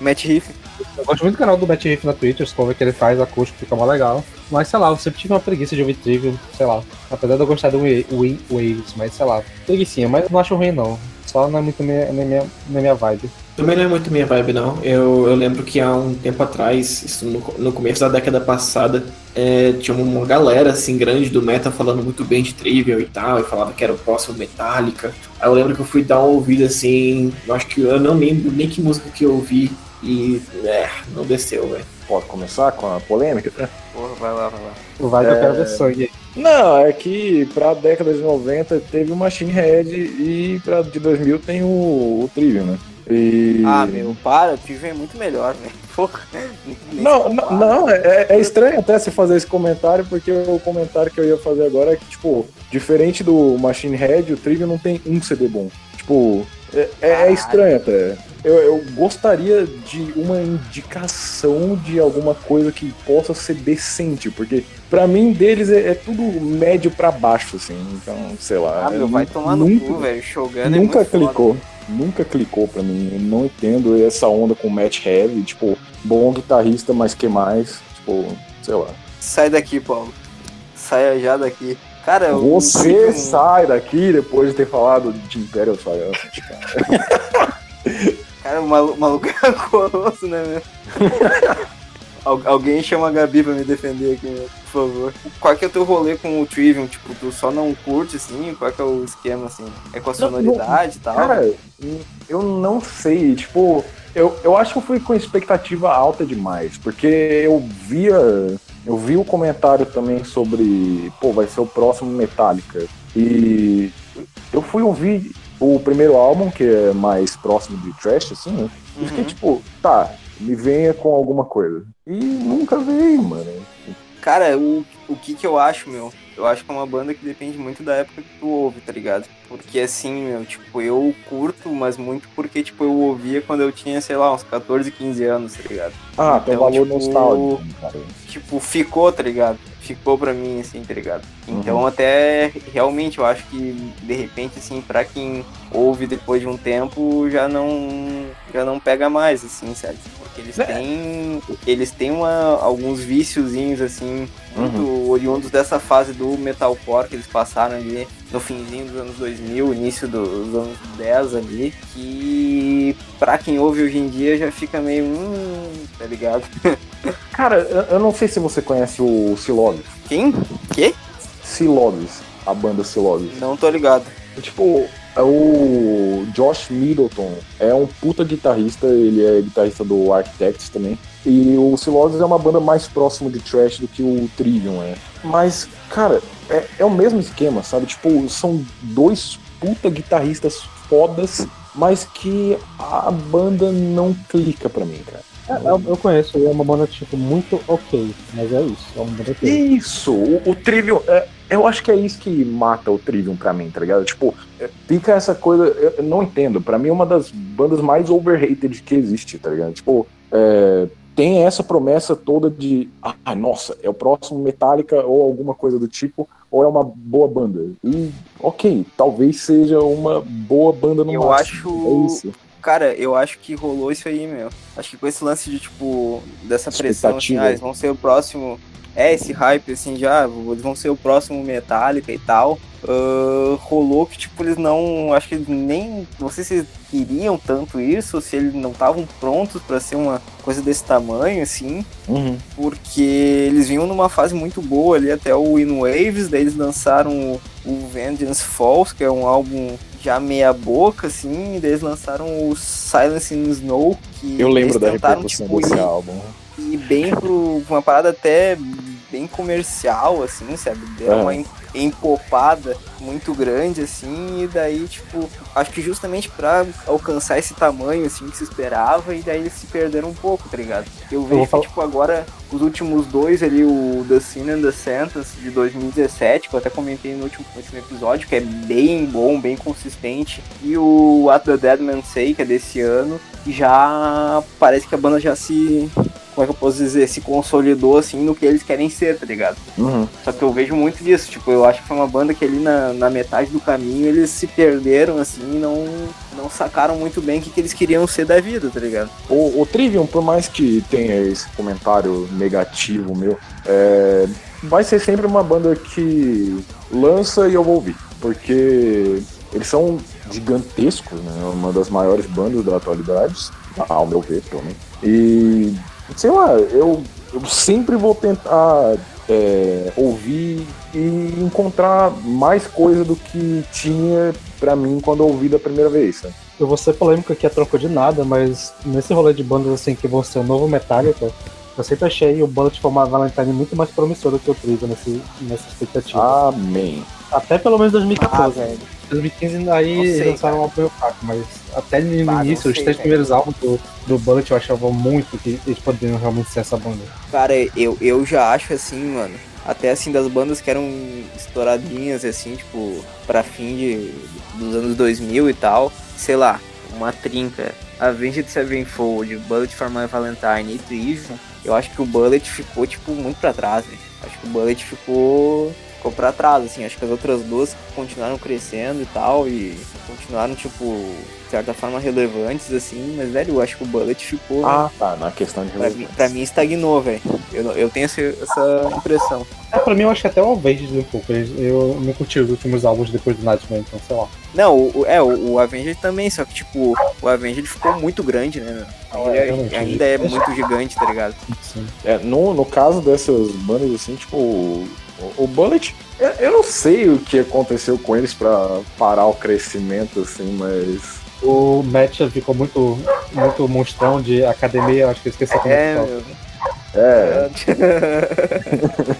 O Matt Riff. Eu gosto muito do canal do Matt Riff na Twitch, os covers que ele faz, acústico, fica mó legal. Mas sei lá, eu sempre tive uma preguiça de ouvir Trivium, sei lá. Apesar de eu gostar do Wa- Waves, mas sei lá. Preguicinha, mas não acho ruim não. Só não é muito minha, na, minha, na minha vibe. Também não é muito minha vibe, não. Eu, eu lembro que há um tempo atrás, isso no, no começo da década passada, é, tinha uma galera assim grande do metal falando muito bem de Trivial e tal, e falava que era o próximo Metallica. Aí eu lembro que eu fui dar uma ouvida assim, eu acho que eu não lembro nem que música que eu ouvi, e é, não desceu, velho. Pode começar com a polêmica? Porra, vai lá, vai lá. O vibe eu É. quero ver sangue. Não, é que pra década de 90 teve o Machine Head e pra de 2000 tem o, o Trivium, né? E... Ah, meu, para, o Trivium é muito melhor, velho. <laughs> Se Não, não, não, é, é estranho até você fazer esse comentário, porque o comentário que eu ia fazer agora é que, tipo, diferente do Machine Head, o Trivium não tem um CD bom. Tipo, é, é- é estranho até. Eu, eu gostaria de uma indicação de alguma coisa que possa ser decente, porque pra mim deles é, é tudo médio pra baixo, assim. Então, sei lá. Ah, meu, é vai tomar no cu, velho. Shogun é Nunca muito foda. Nunca clicou pra mim. Eu não entendo essa onda com match heavy, tipo, bom guitarrista, mas que mais? Tipo, sei lá. Sai daqui, Paulo. Saia já daqui. Cara, o Você sai daqui depois de ter falado de Imperial Triumphant, cara. <laughs> Cara, o malu- maluco é <laughs> colosso, né, meu? <laughs> Al- alguém chama a Gabi pra me defender aqui, meu, por favor. Qual que é o teu rolê com o Trivium? Tipo, tu só não curte, assim? Qual que é o esquema, assim? É com a sonoridade e tal? Cara, eu não sei, tipo, eu, eu acho que eu fui com expectativa alta demais, porque eu via, eu vi o comentário também sobre, pô, vai ser o próximo Metallica, e eu fui ouvir o primeiro álbum, que é mais próximo de Trash, assim, né? e fiquei Uhum. tipo, tá, me venha com alguma coisa. E nunca veio, mano. Cara, o, o que que eu acho, meu? Eu acho que é uma banda que depende muito da época que tu ouve, tá ligado? Porque assim, meu, tipo, eu curto, mas muito porque, tipo, eu ouvia quando eu tinha, sei lá, uns 14, 15 anos, tá ligado? Ah, tem Então, valor tipo, nostálgico, cara. tipo, ficou, tá ligado? Ficou pra mim, assim, tá ligado? Então, Uhum. até realmente eu acho que, de repente, assim, pra quem ouve depois de um tempo, já não já não pega mais, assim, sabe? Porque eles É. têm eles têm uma, alguns viciozinhos, assim, muito Uhum. oriundos dessa fase do metalcore que eles passaram ali no finzinho dos anos 2000, início dos anos 10 ali, que pra quem ouve hoje em dia já fica meio, hum, tá ligado? <laughs> Cara, eu, não sei se você conhece o Silogs. Quem? Que? Silogs, a banda Silogs. Não tô ligado. Tipo, é o Josh Middleton é um puta guitarrista, ele é guitarrista do Architects também. E o Silogs é uma banda mais próximo de trash do que o Trivium é. Mas, cara, é, é o mesmo esquema, sabe? Tipo, são dois puta guitarristas fodas, mas que a banda não clica pra mim, cara. É, eu, eu conheço, é uma banda tipo muito ok, mas é isso, é uma banda ok. Isso, o, o Trivium, é, eu acho que é isso que mata o Trivium pra mim, tá ligado? Tipo, é, fica essa coisa, eu, eu não entendo, pra mim é uma das bandas mais overrated que existe, tá ligado? Tipo, é, tem essa promessa toda de, ah, nossa, é o próximo Metallica ou alguma coisa do tipo, ou é uma boa banda. E, ok, talvez seja uma boa banda no Eu máximo, acho- é isso. Cara, eu acho que rolou isso aí, meu. Acho que com esse lance de, tipo, dessa pressão, assim, ah, eles vão ser o próximo. É, esse hype, assim, já, eles vão ser o próximo Metallica e tal. ah, rolou que, tipo, eles não. Acho que eles nem. Não sei se eles queriam tanto isso, se eles não estavam prontos pra ser uma coisa desse tamanho, assim. Uhum. porque eles vinham numa fase muito boa ali até o In Waves, daí eles lançaram o, o Vengeance Falls, que é um álbum já meia boca, assim, e eles lançaram o Silence in Snow, que Eu lembro da tentaram, tipo, desse ir, álbum. ir bem pro uma parada até bem comercial, assim, sabe? Deu Aham. uma empopada muito grande, assim, e daí, tipo, acho que justamente pra alcançar esse tamanho, assim, que se esperava, e daí eles se perderam um pouco, tá ligado? Eu vejo que, falar- tipo, agora, os últimos dois ali, o The Sin and the Sentence, de 2017, que eu até comentei no último, episódio, que é bem bom, bem consistente, e o What the Dead Man Say, que é desse ano, já parece que a banda já se como é que eu posso dizer, se consolidou assim no que eles querem ser, tá ligado? Uhum. Só que eu vejo muito disso, tipo, eu acho que foi uma banda que ali na, na metade do caminho eles se perderam, assim, e não, não sacaram muito bem o que, que eles queriam ser da vida, tá ligado? O, o Trivium, por mais que tenha esse comentário negativo meu, é, vai ser sempre uma banda que lança e eu vou ouvir. Porque eles são gigantescos, né? Uma das maiores bandas da atualidade, ao meu ver, pelo menos. E, sei lá, eu, eu sempre vou tentar é, ouvir e encontrar mais coisa do que tinha pra mim quando eu ouvi da primeira vez, sabe? Eu vou ser polêmico aqui a troco de nada, mas nesse rolê de bandas assim que vão ser o novo Metallica, eu sempre achei o Bullet for My Valentine muito mais promissor do que o Trivium nesse, nessa expectativa. Amém. Até pelo menos 2014. Ah, velho. 2015 aí Não sei, lançaram um apoio fraco, mas até no Ah, início, os três velho. primeiros álbuns do, do Bullet eu achava muito que eles poderiam realmente ser essa banda. Cara, eu, eu já acho assim, mano. Até assim, das bandas que eram estouradinhas, assim, tipo, pra fim de, dos anos 2000 e tal. Sei lá, uma trinca. Avenged Sevenfold, Bullet for My Valentine e Trivium. Eu acho que o Bullet ficou, tipo, muito pra trás, velho. Acho que o Bullet ficou, ficou pra trás, assim. Acho que as outras duas continuaram crescendo e tal. E continuaram, tipo, de certa forma relevantes, assim. Mas, velho, eu acho que o Bullet ficou... Ah, tá, na questão de Pra mim, pra mim estagnou, velho. Eu, eu tenho essa, essa impressão. É, pra mim eu acho que até o Avenged um pouco. Eu não curti os últimos álbuns depois do Nightmare, então sei lá. Não, o, é, o, o Avenged também, só que, tipo, o Avenged ficou muito grande, né? meu? Ele É, é- ainda é ele- muito gigante, tá ligado? Sim. É, no, no caso dessas bandas, assim, tipo, o, o Bullet, eu, eu não sei o que aconteceu com eles pra parar o crescimento, assim, mas. O Matt ficou muito, muito monstrão de academia, acho que eu esqueci como É, é, que meu. É,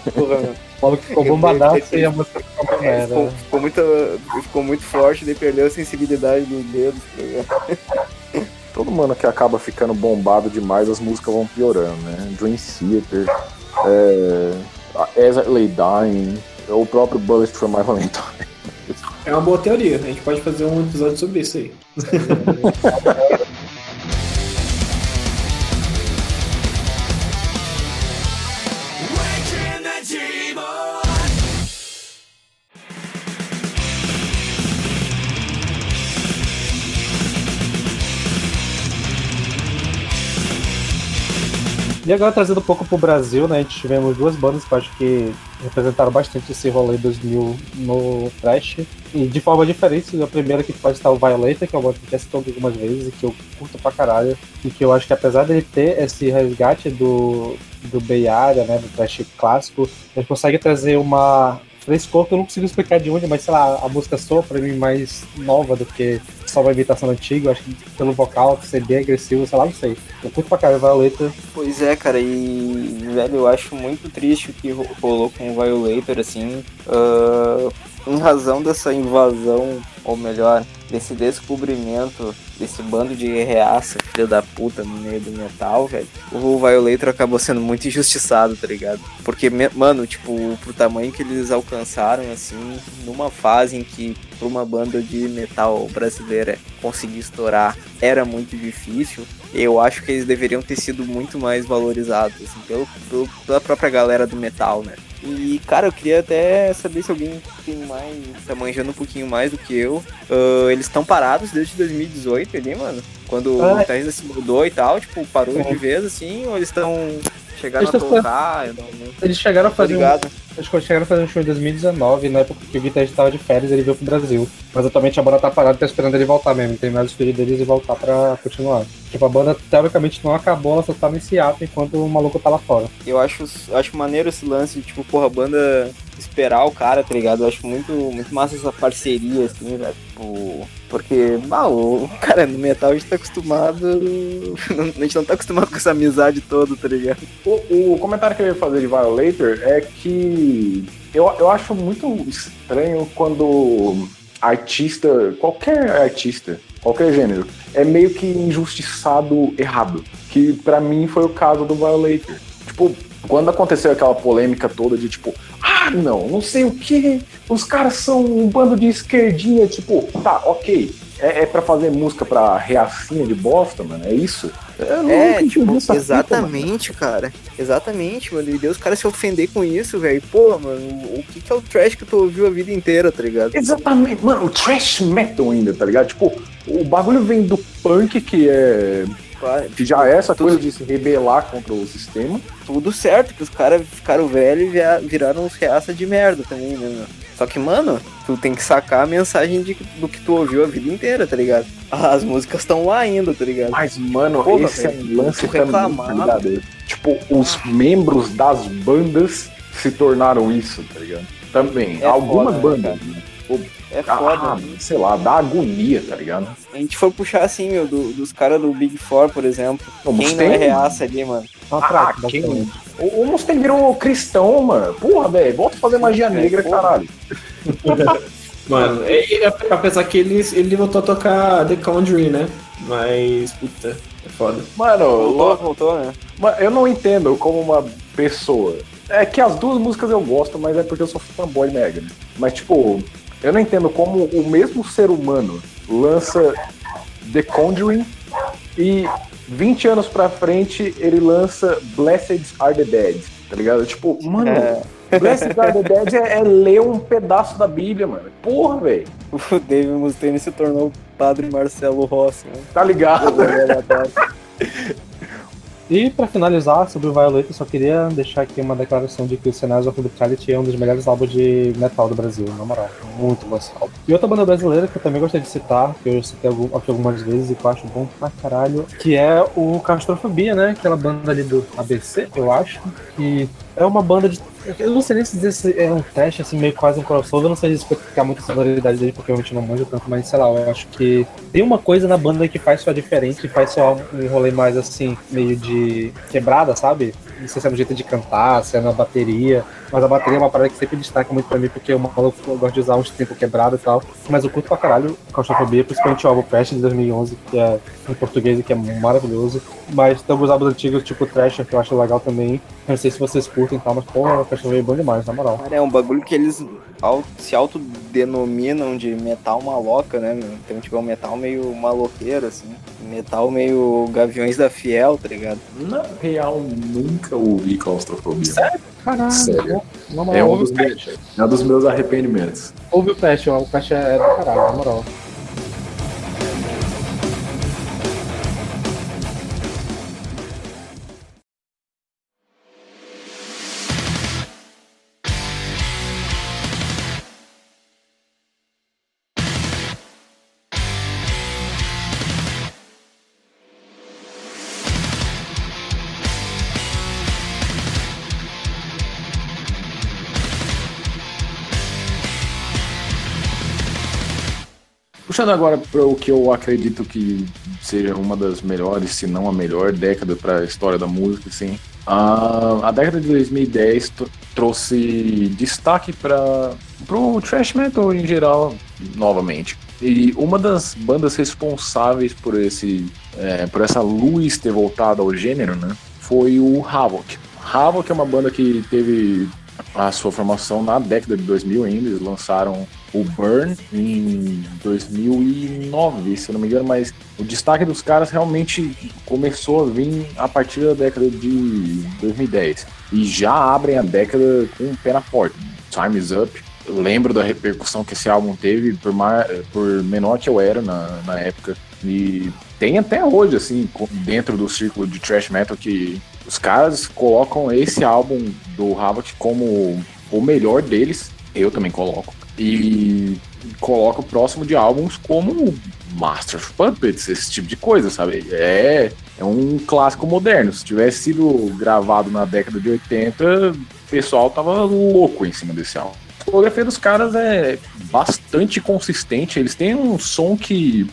<laughs> Porra. O maluco ficou bombadaço e a música ficou uma É, merda. ficou, ficou muito, ficou muito forte, daí perdeu a sensibilidade dos dedos, tá <laughs> todo mundo que acaba ficando bombado demais, as músicas vão piorando, né? Dream Theater, é, As I Lay Dying, o próprio Bullet for My Valentine. É uma boa teoria. A gente pode fazer um episódio sobre isso aí. <laughs> E agora trazendo um pouco pro Brasil, né? A gente tivemos duas bandas que eu acho que representaram bastante esse rolê 2000 no Trash. E de forma diferente, a primeira que pode estar o Violator, que é uma banda que já algumas vezes e que eu curto pra caralho. E que eu acho que apesar dele ter esse resgate do, do Bay Area, né? Do Trash clássico, ele consegue trazer uma frescor que eu não consigo explicar de onde, mas sei lá, a música soa pra mim mais nova do que só uma imitação antiga. Acho que pelo vocal, ser bem agressivo, sei lá, não sei. Eu curto pra caralho Violator. Pois é, cara, e velho, eu acho muito triste o que ro- rolou com o Violator, assim, ah, em razão dessa invasão, ou melhor, desse descobrimento desse bando de reaça, filho da puta, no meio do metal, velho. O Violator acabou sendo muito injustiçado, tá ligado? Porque, mano, tipo, pro tamanho que eles alcançaram, assim, numa fase em que pra uma banda de metal brasileira conseguir estourar era muito difícil, eu acho que eles deveriam ter sido muito mais valorizados, assim, pelo, pelo- pela própria galera do metal, né? E, cara, eu queria até saber se alguém tem mais, tá manjando um pouquinho mais do que eu. Ah, eles estão parados desde 2018 ali, mano. Quando Ah, o guitarrista se mudou e tal, tipo, parou É. de vez, assim, ou eles estão... Chegaram Eles a tocar, eu não, Eles chegaram a fazer um, ligado. Acho que eles chegaram a fazer um show em 2019, na época que o guitarrista estava de férias, ele veio pro Brasil. Mas atualmente a banda tá parada e tá esperando ele voltar mesmo, terminar os filhos deles e voltar pra continuar. Tipo, a banda teoricamente não acabou, ela só tá nesse ato enquanto o maluco tá lá fora. Eu acho, eu acho maneiro esse lance de, tipo, porra, a banda esperar o cara, tá ligado? Eu acho muito, muito massa essa parceria, assim, velho. Tipo, porque, bah, o cara no metal a gente tá acostumado. <laughs> A gente não tá acostumado com essa amizade toda, tá ligado? O, o comentário que eu ia fazer de Violator é que eu, eu acho muito estranho quando artista, qualquer artista, qualquer gênero, é meio que injustiçado errado. Que pra mim foi o caso do Violator. Tipo, quando aconteceu aquela polêmica toda de tipo, ah, não, não sei o que, os caras são um bando de esquerdinha, tipo, tá, ok, é, é para fazer música pra reacinha de bosta, mano, é isso? É, tipo, essa fita, exatamente, cara. Exatamente, mano. E Deus, os caras se ofender com isso, velho. Pô, mano, o que, que é o trash que tu ouviu a vida inteira, tá ligado? Exatamente, mano, o trash metal ainda, tá ligado? Tipo, o bagulho vem do punk, que é. Que já é essa coisa de se rebelar contra o sistema. Tudo certo, que os caras ficaram velhos e viraram uns reaça de merda também, né, meu? Só que, mano, tu tem que sacar a mensagem de, do que tu ouviu a vida inteira, tá ligado? <laughs> As músicas estão lá ainda, tá ligado? Mas, mano, Porra, esse é velho, um lance também, reclamava. tá? Tipo, os membros das bandas se tornaram isso, tá ligado? Também. É Algumas foda, né, bandas. né? É foda. Ah, né? sei lá, dá agonia, tá ligado? A gente for puxar assim, meu, do- dos caras do Big Four, por exemplo. O Quem não Mustaine- é reaça ali, mano? Ah, quem-. O, o Mustaine virou cristão, mano. Porra, velho. Volta a fazer magia É, negra, porra. caralho. <laughs> Mano, é- é- apesar que ele, ele voltou a tocar The Conjuring, né? Mas, puta, é foda. Mano, Voltou, voltou, né? Eu não entendo como uma pessoa. É que as duas músicas eu gosto, mas é porque eu sou fanboy mega. né? Mas, tipo, eu não entendo como o mesmo ser humano lança The Conjuring e 20 anos pra frente ele lança Blessed Are the Dead. Tá ligado? Tipo, mano, É. Blessed Are the Dead é, é ler um pedaço da Bíblia, mano. Porra, velho. O David Mustaine se tornou o padre Marcelo Rossi, né? Tá ligado? <laughs> E pra finalizar sobre o Violeta, eu só queria deixar aqui uma declaração de que o Cenários of Brutality é um dos melhores álbuns de metal do Brasil, na moral. Muito bom esse álbum. E outra banda brasileira que eu também gostaria de citar, que eu citei aqui algumas vezes e que eu acho bom pra caralho, que é o Castrofobia, né? Aquela banda ali do ABC, eu acho, que é uma banda de. Eu não sei nem se dizer se é um teste, assim, meio quase um crossover, eu não sei explicar muito a sonoridade dele, porque eu realmente não manjo tanto, mas sei lá, eu acho que tem uma coisa na banda que faz só diferente, que faz só um rolê mais assim, meio de quebrada, sabe? Não sei se é no jeito de cantar, se é na bateria, mas a bateria é uma parada que sempre destaca muito pra mim, porque eu, maluco, eu gosto de usar uns tempos quebrado e tal. Mas eu curto pra caralho Claustrofobia, principalmente o álbum Pest de 2011, que é em português e que é maravilhoso. Mas tem alguns álbuns antigos, tipo Thrasher, que eu acho legal também. Eu não sei se vocês curtem e tal, mas porra, o Claustrofobia é bom demais, na moral. Cara, é um bagulho que eles se autodenominam de metal maloca, né, meu? Então, tipo, é um metal meio maloqueiro, assim. Metal meio Gaviões da Fiel, tá ligado? Na real, nunca ouvi claustrofobia. Caralho, Sério? na moral, É um dos meus, é um dos meus arrependimentos. Ouve o Pest, ó, o Pest é do caralho, na moral. Puxando agora para o que eu acredito que seja uma das melhores, se não a melhor década para a história da música, assim. A, a década de 2010 tro- trouxe destaque para o thrash metal em geral, novamente. E uma das bandas responsáveis por esse é, por essa luz ter voltado ao gênero, né, foi o Havoc. Havoc é uma banda que teve a sua formação na década de 2000 ainda, eles lançaram o Burn em 2009, se eu não me engano, mas o destaque dos caras realmente começou a vir a partir da década de 2010 e já abrem a década com o pé na porta. Time is Up, eu lembro da repercussão que esse álbum teve, por, mar, por menor que eu era na, na época, e tem até hoje, assim, dentro do círculo de thrash metal, que os caras colocam esse álbum do Havoc como o melhor deles, eu também coloco, e coloco próximo de álbuns como Master of Puppets, esse tipo de coisa, sabe? É, é um clássico moderno. Se tivesse sido gravado na década de 80, o pessoal tava louco em cima desse álbum. A discografia dos caras é bastante consistente, eles têm um som que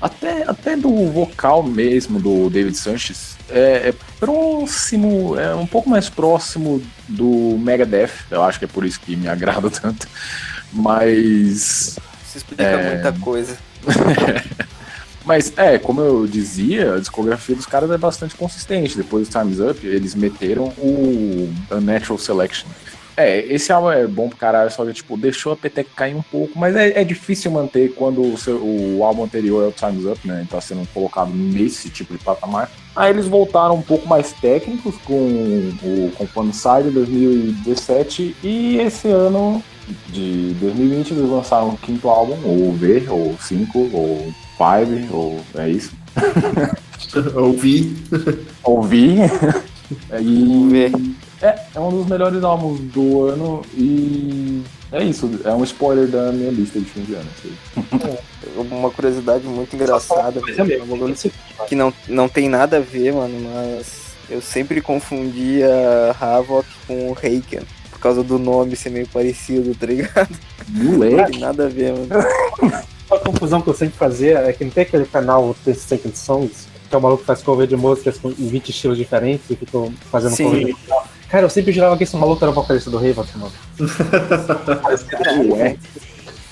até, até do vocal mesmo do David Sanchez é, é próximo, é um pouco mais próximo do Megadeth. Eu acho que é por isso que me <laughs> agrada tanto. Mas Isso explica É. muita coisa. <laughs> Mas é, como eu dizia, a discografia dos caras é bastante consistente. Depois do Time's Up, eles meteram o Unnatural Selection. É, esse álbum é bom pro caralho, só que, tipo, deixou a peteca cair um pouco, mas é, é difícil manter quando o, seu- o álbum anterior é o Time's Up, né? Tá sendo colocado nesse tipo de patamar. Aí eles voltaram um pouco mais técnicos com o com Side em 2017 e esse ano de 2020 eles lançaram o quinto álbum, ou V, ou 5, ou 5, ou é isso. <laughs> Ouvi. Ouvi. <laughs> <laughs> e é, é um dos melhores álbuns do ano e é isso, é um spoiler da minha lista de fim de ano. isso aí. Uma curiosidade muito engraçada, é que não, não tem nada a ver, mano, mas eu sempre confundia Havok com o Reiken. Por causa do nome ser meio parecido, tá ligado? Não Moleque. tem nada a ver, mano. A confusão que eu sempre fazia é que não tem aquele canal The Second Songs, que é o maluco que faz cover de músicas com 20 estilos diferentes e ficou fazendo Sim. cover de Cara, eu sempre jurava que esse maluco era o vocalista do Havok, mano. Ué.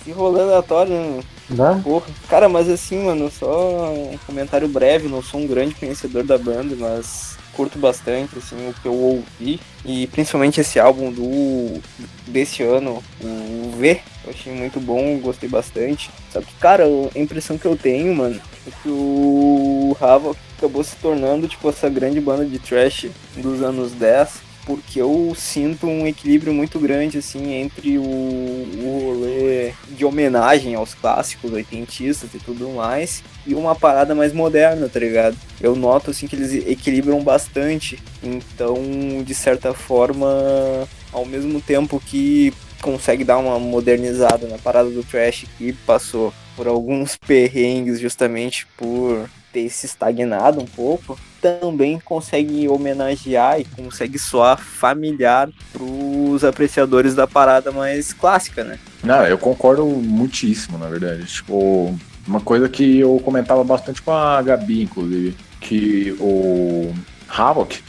Que rolê aleatório, né? Né? Porra. Cara, mas assim, mano, só um comentário breve, não sou um grande conhecedor da banda, mas curto bastante, assim, o que eu ouvi. E principalmente esse álbum do desse ano, o V, eu achei muito bom, gostei bastante. Só que, cara, a impressão que eu tenho, mano, é que o Havoc acabou se tornando, tipo, essa grande banda de trash dos anos 10 porque eu sinto um equilíbrio muito grande assim entre o, o rolê de homenagem aos clássicos oitentistas e tudo mais e uma parada mais moderna, tá ligado? Eu noto assim que eles equilibram bastante, então de certa forma, ao mesmo tempo que consegue dar uma modernizada na parada do trash que passou por alguns <laughs> perrengues justamente por ter se estagnado um pouco, também consegue homenagear e consegue soar familiar pros apreciadores da parada mais clássica, né? Não, eu concordo muitíssimo, na verdade. Tipo, uma coisa que eu comentava bastante com a Gabi, inclusive, que o Havoc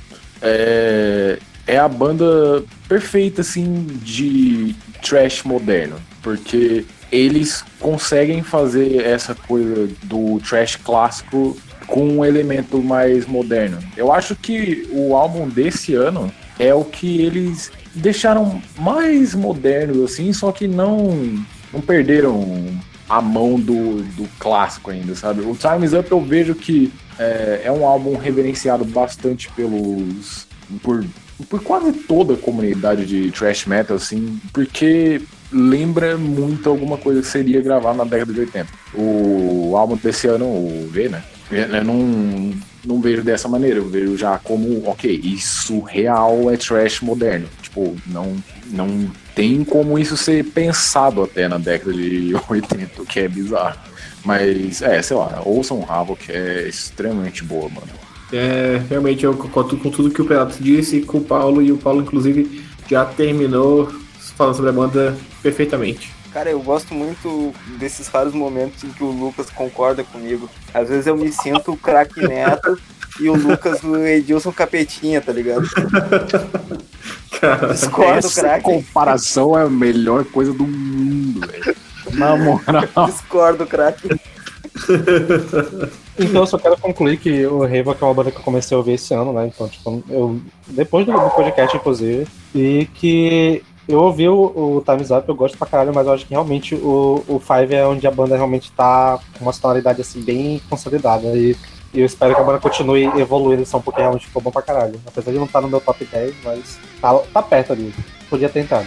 é, é a banda perfeita, assim, de trash moderno. Porque eles conseguem fazer essa coisa do trash clássico com um elemento mais moderno. Eu acho que o álbum desse ano é o que eles deixaram mais modernos, assim, só que não, não perderam a mão do, do clássico ainda, sabe? O Time's Up eu vejo que é, é um álbum reverenciado bastante pelos. por, por quase toda a comunidade de thrash metal, assim, porque lembra muito alguma coisa que seria gravado na década de 80. O álbum desse ano, o V, né? Eu não, não vejo dessa maneira, eu vejo já como, ok, isso real é trash moderno. Tipo, não, não tem como isso ser pensado até na década de <laughs> 80, o que é bizarro. Mas, é, sei lá, ouçam o Havoc, é extremamente boa, mano. É, realmente eu concordo com tudo que o Pelato disse com o Paulo, e o Paulo, inclusive, já terminou falando sobre a banda perfeitamente. Cara, eu gosto muito desses raros momentos em que o Lucas concorda comigo. Às vezes eu me sinto o craque neto e o Lucas o Edilson Capetinha, tá ligado? <laughs> Cara, Discordo, Essa craque. comparação é a melhor coisa do mundo, velho. Na <laughs> moral. Discordo, craque. Então eu só quero concluir que o Havok é uma banda que eu comecei a ouvir esse ano, né? Então, tipo, eu. Depois do, do podcast, inclusive, e que eu ouvi o, o Time's Up, eu gosto pra caralho, mas eu acho que realmente o, o Five é onde a banda realmente tá com uma sonoridade assim bem consolidada. E, eu espero que a banda continue evoluindo, são porque realmente ficou bom pra caralho. Apesar de não estar no meu top 10, mas tá, tá perto ali. Podia ter entrado.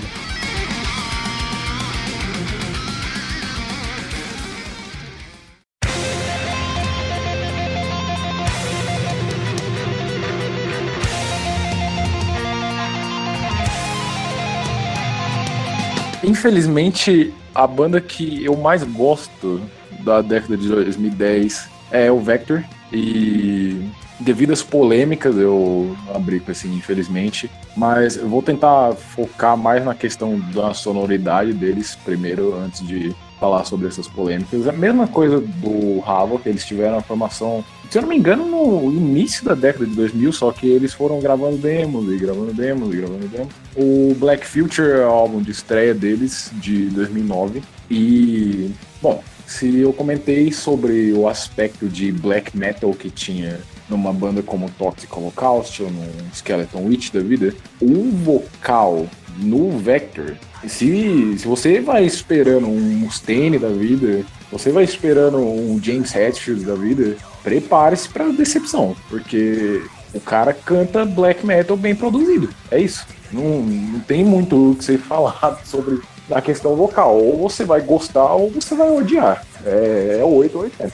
Infelizmente, a banda que eu mais gosto da década de 2010 é o Vector. E devido às polêmicas, eu abri com assim, infelizmente. Mas eu vou tentar focar mais na questão da sonoridade deles primeiro, antes de falar sobre essas polêmicas. A mesma coisa do Havoc, eles tiveram a formação, se eu não me engano, no início da década de 2000, só que eles foram gravando demos e gravando demos e gravando demos. O Black Future é o álbum de estreia deles, de 2009. E, bom, se eu comentei sobre o aspecto de black metal que tinha numa banda como Toxic Holocaust ou no Skeleton Witch da vida, o vocal no Vector, se, se você vai esperando um Mustaine da vida, você vai esperando um James Hetfield da vida, prepare-se para decepção, porque o cara canta black metal bem produzido. É isso. Não, não tem muito o que você <laughs> falar sobre a questão vocal. Ou você vai gostar ou você vai odiar. É, é 8 ou 80.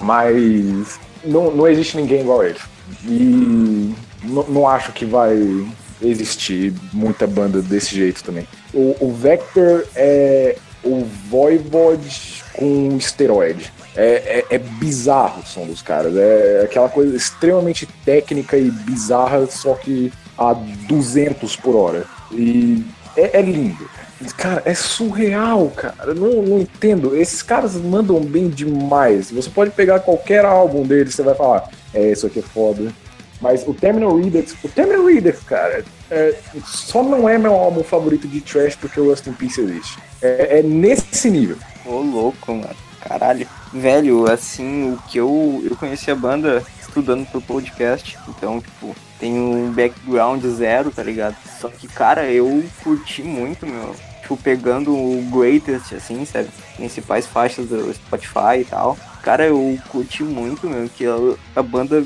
Mas não, não existe ninguém igual a ele. E não, não acho que vai existir muita banda desse jeito também. O, o Vector é o Voivod com esteroide. É, é, é, bizarro o som dos caras. É aquela coisa extremamente técnica e bizarra, só que a 200 por hora. E é, é lindo. Cara, é surreal, cara. Não, não entendo. Esses caras mandam bem demais. Você pode pegar qualquer álbum deles, você vai falar, é, isso aqui é foda. Mas o Terminal Redux, o Terminal Redux, cara, é, só não é meu álbum favorito de trash porque o Rust in Peace existe. É, é nesse nível. Ô, louco, mano. Caralho. Velho, assim, o que eu, eu conheci a banda estudando pro podcast, então, tipo, tem um background zero, tá ligado? Só que, cara, eu curti muito, meu. Tipo, pegando o greatest, assim, sabe? Principais faixas do Spotify e tal. Cara, eu curti muito, meu, que a, a banda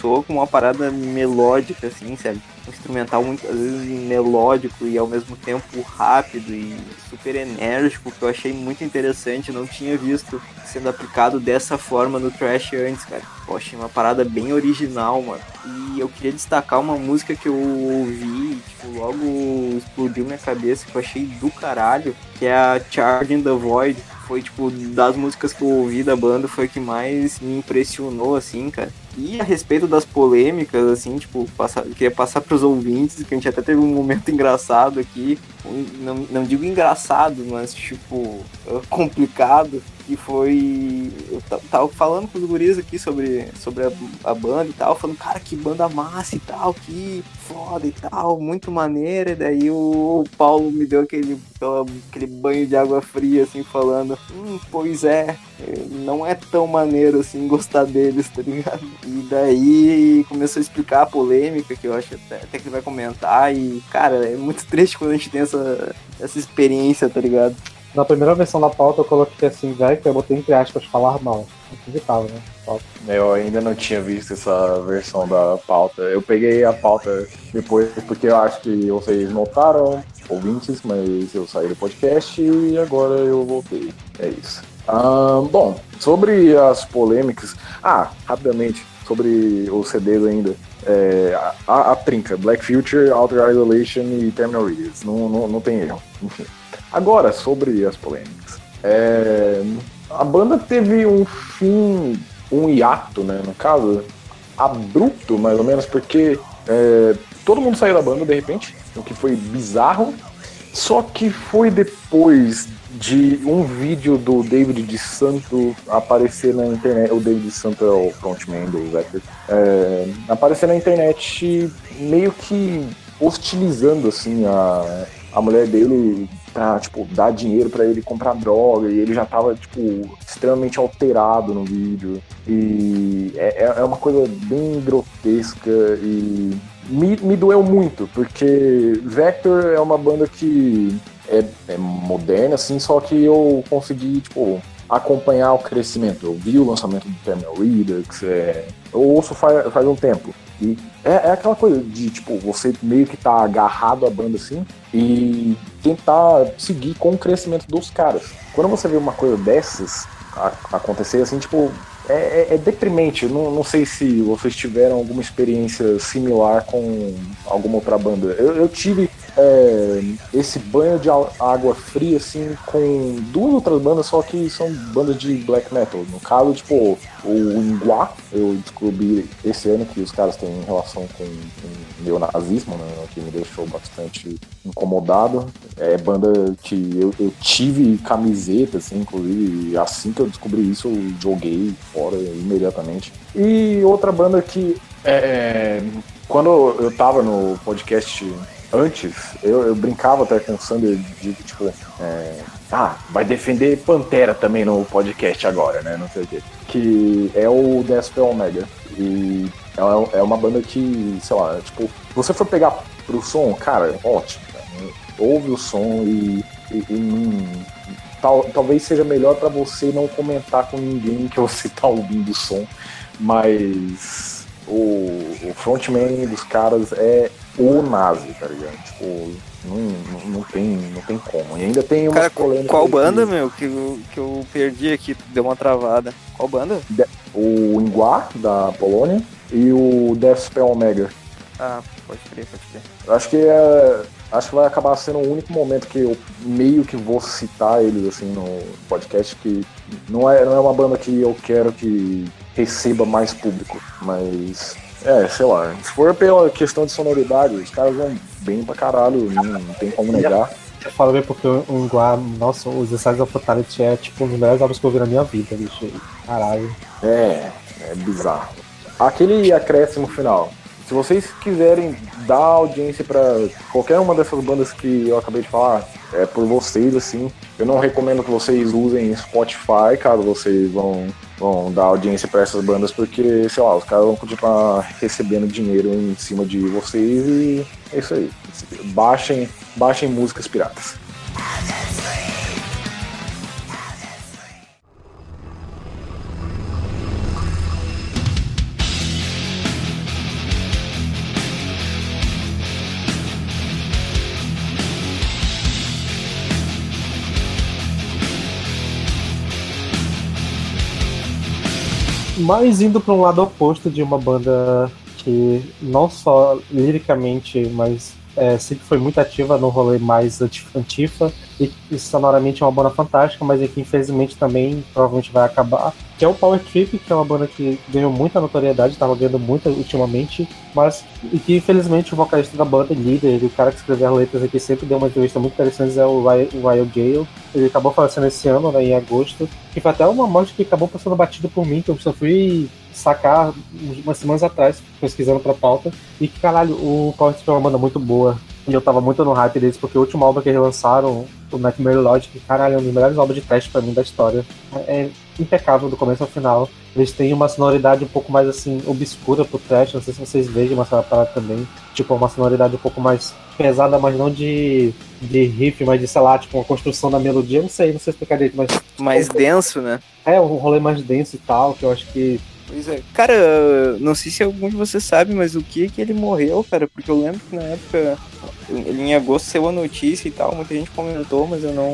soa com uma parada melódica, assim, sabe? Um instrumental muitas vezes melódico e ao mesmo tempo rápido e super enérgico, que eu achei muito interessante, não tinha visto sendo aplicado dessa forma no trash antes, cara. Eu achei uma parada bem original, mano. E eu queria destacar uma música que eu ouvi, tipo, logo explodiu minha cabeça, que eu achei do caralho, que é a Charging the Void foi, tipo, das músicas que eu ouvi da banda, foi a que mais me impressionou, assim, cara. E a respeito das polêmicas, assim, tipo, passar, queria passar pros ouvintes, que a gente até teve um momento <laughs> engraçado aqui. Não, não digo engraçado, mas, tipo, complicado. E foi. Eu tava falando com os guris aqui sobre, sobre a, a, banda e tal, falando, cara, que banda massa e tal, que foda e tal, muito maneira. E daí o, Paulo me deu aquele, aquele banho de água fria, assim, falando, hum, pois é, não é tão maneiro assim gostar deles, tá ligado? E daí começou a explicar a polêmica, que eu acho até, até que ele vai comentar. E, cara, é muito triste quando a gente tem essa, essa experiência, tá ligado? Na primeira versão da pauta eu coloquei assim, velho, que eu botei entre aspas falar mal. Acreditava, né? Pauta. Eu ainda não tinha visto essa versão da pauta. Eu peguei a pauta depois porque eu acho que vocês notaram, ouvintes, mas eu saí do podcast e agora eu voltei. É isso. Um, bom, sobre as polêmicas. Ah, rapidamente, sobre os CDs ainda. É, a, a, trinca, Black Future, Outer Isolation e Terminal Readers. Não, não, não tem erro. Enfim. Agora, sobre as polêmicas. É, a banda teve um fim, um hiato, né? No caso, abrupto, mais ou menos, porque é, todo mundo saiu da banda de repente, o que foi bizarro. Só que foi depois de um vídeo do David de Santo aparecer na internet. O David de Santo é o frontman do Vector. É, aparecer na internet meio que hostilizando assim a, a mulher dele pra, tipo, dar dinheiro para ele comprar droga, e ele já tava, tipo, extremamente alterado no vídeo. E é, é, é uma coisa bem grotesca e me, me doeu muito, porque Vector é uma banda que é, é moderna, assim, só que eu consegui, tipo, acompanhar o crescimento. Eu vi o lançamento do Terminal Redux, é, eu ouço faz, faz um tempo. E é, é, aquela coisa de, tipo, você meio que tá agarrado à banda assim e tentar seguir com o crescimento dos caras. Quando você vê uma coisa dessas acontecer, assim, tipo, é, é, é deprimente. Não, não sei se vocês tiveram alguma experiência similar com alguma outra banda. Eu, eu tive é, esse banho de água fria, assim, com duas outras bandas, só que são bandas de black metal. No caso, tipo, o Inguá, eu descobri esse ano que os caras têm relação com, com neonazismo, né, que me deixou bastante incomodado. É banda que eu, eu tive camiseta, assim, inclusive, assim que eu descobri isso, eu joguei fora imediatamente. E outra banda que, é, quando eu tava no podcast antes, eu, eu brincava até com o Sander de, tipo, é, ah, vai defender Pantera também no podcast agora, né? Não sei o quê. Que é o Death Omega. E é, é uma banda que, sei lá, tipo, você for pegar pro som, cara, ótimo. ouve o som e, e, e não, tal, talvez seja melhor para você não comentar com ninguém que você tá ouvindo o som, mas o, o frontman dos caras é o nazi, tá ligado? Tipo, não, não, não, tem, não tem como. E ainda tem uma Cara, qual banda, que- meu, que, eu- que eu perdi aqui, deu uma travada. Qual banda? O Ingua, da Polônia, e o Death Spell Omega. Ah, pode crer, pode crer. Eu acho que é. Acho que vai acabar sendo o único momento que eu meio que vou citar eles assim no podcast, que não é, não é uma banda que eu quero que receba mais público, mas. É, sei lá, se for pela questão de sonoridade, os caras vão bem pra caralho, não, não tem como negar. Eu falo bem porque o Nguá, nossa, os Ensaios of Fatality é tipo um dos melhores álbuns que eu vi na minha vida, bicho. Caralho. É, é bizarro. Aquele acréscimo final. Se vocês quiserem dar audiência pra qualquer uma dessas bandas que eu acabei de falar, é por vocês, assim. Eu não recomendo que vocês usem Spotify, caso vocês vão, vão dar audiência pra essas bandas, porque, sei lá, os caras vão continuar recebendo dinheiro em cima de vocês e é isso aí. Baixem, baixem músicas piratas. Mas indo para um lado oposto de uma banda que não só liricamente, mas é, sempre foi muito ativa no rolê mais anti- antifa e, e sonoramente é uma banda fantástica, mas é que infelizmente também provavelmente vai acabar. Que é o Power Trip, que é uma banda que ganhou muita notoriedade, estava ganhando muito ultimamente, mas e que infelizmente o vocalista da banda, líder, o cara que escreveu as letras aqui sempre deu uma entrevista muito interessante, é o Ryan, Ryan Gale. Ele acabou falecendo esse ano, né, em agosto, que foi até uma morte que acabou passando batido por mim, que eu só fui sacar umas semanas atrás, pesquisando pra pauta. E que, caralho, o Power Trip é uma banda muito boa. E eu tava muito no hype deles, porque o último álbum que eles lançaram, o Nightmare Logic, caralho, é um dos melhores álbuns de trash pra mim da história. É impecável do começo ao final. Eles têm uma sonoridade um pouco mais, assim, obscura pro trash, não sei se vocês vejam essa parada também. Tipo, uma sonoridade um pouco mais pesada, mas não de, de riff, mas de, sei lá, tipo, uma construção da melodia. Não sei, não sei explicar direito, mas Mais denso, né? é um rolê mais denso e tal, que eu acho que Pois é. Cara, não sei se algum de vocês sabe, mas o que que ele morreu, cara? Porque eu lembro que na época, em agosto saiu a notícia e tal, muita gente comentou, mas eu não.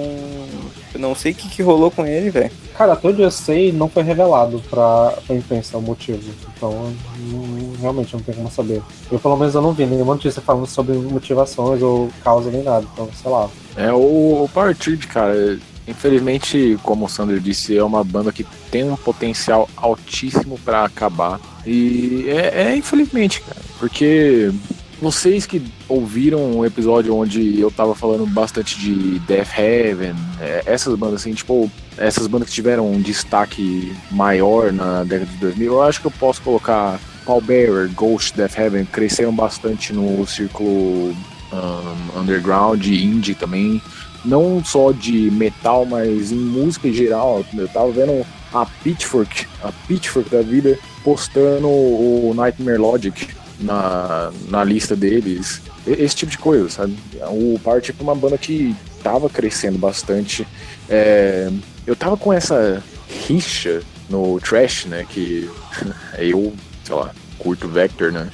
Eu não sei o que, que rolou com ele, velho. Cara, até onde eu sei, não foi revelado pra, pra imprensa o motivo. Então, não- realmente não tem como saber. Eu, pelo menos, eu não vi nenhuma notícia falando sobre motivações ou causa nem nada. Então, sei lá. É, o, o Power Trip, cara, infelizmente, como o Sander disse, é uma banda que tem um potencial altíssimo pra acabar. E é, é infelizmente, cara, porque vocês que ouviram o episódio onde eu tava falando bastante de Death Heaven, é, essas bandas assim, tipo, essas bandas que tiveram um destaque maior na década de 2000, eu acho que eu posso colocar Pallbearer, Ghost, Death Heaven, cresceram bastante no círculo um, underground, indie também, não só de metal, mas em música em geral. Eu tava vendo a Pitchfork, a Pitchfork da vida, postando o Nightmare Logic na, na lista deles. Esse tipo de coisa, sabe? O Power Trip é uma banda que tava crescendo bastante. É, eu tava com essa rixa no Trash, né? Que <laughs> eu, sei lá, curto Vector, né?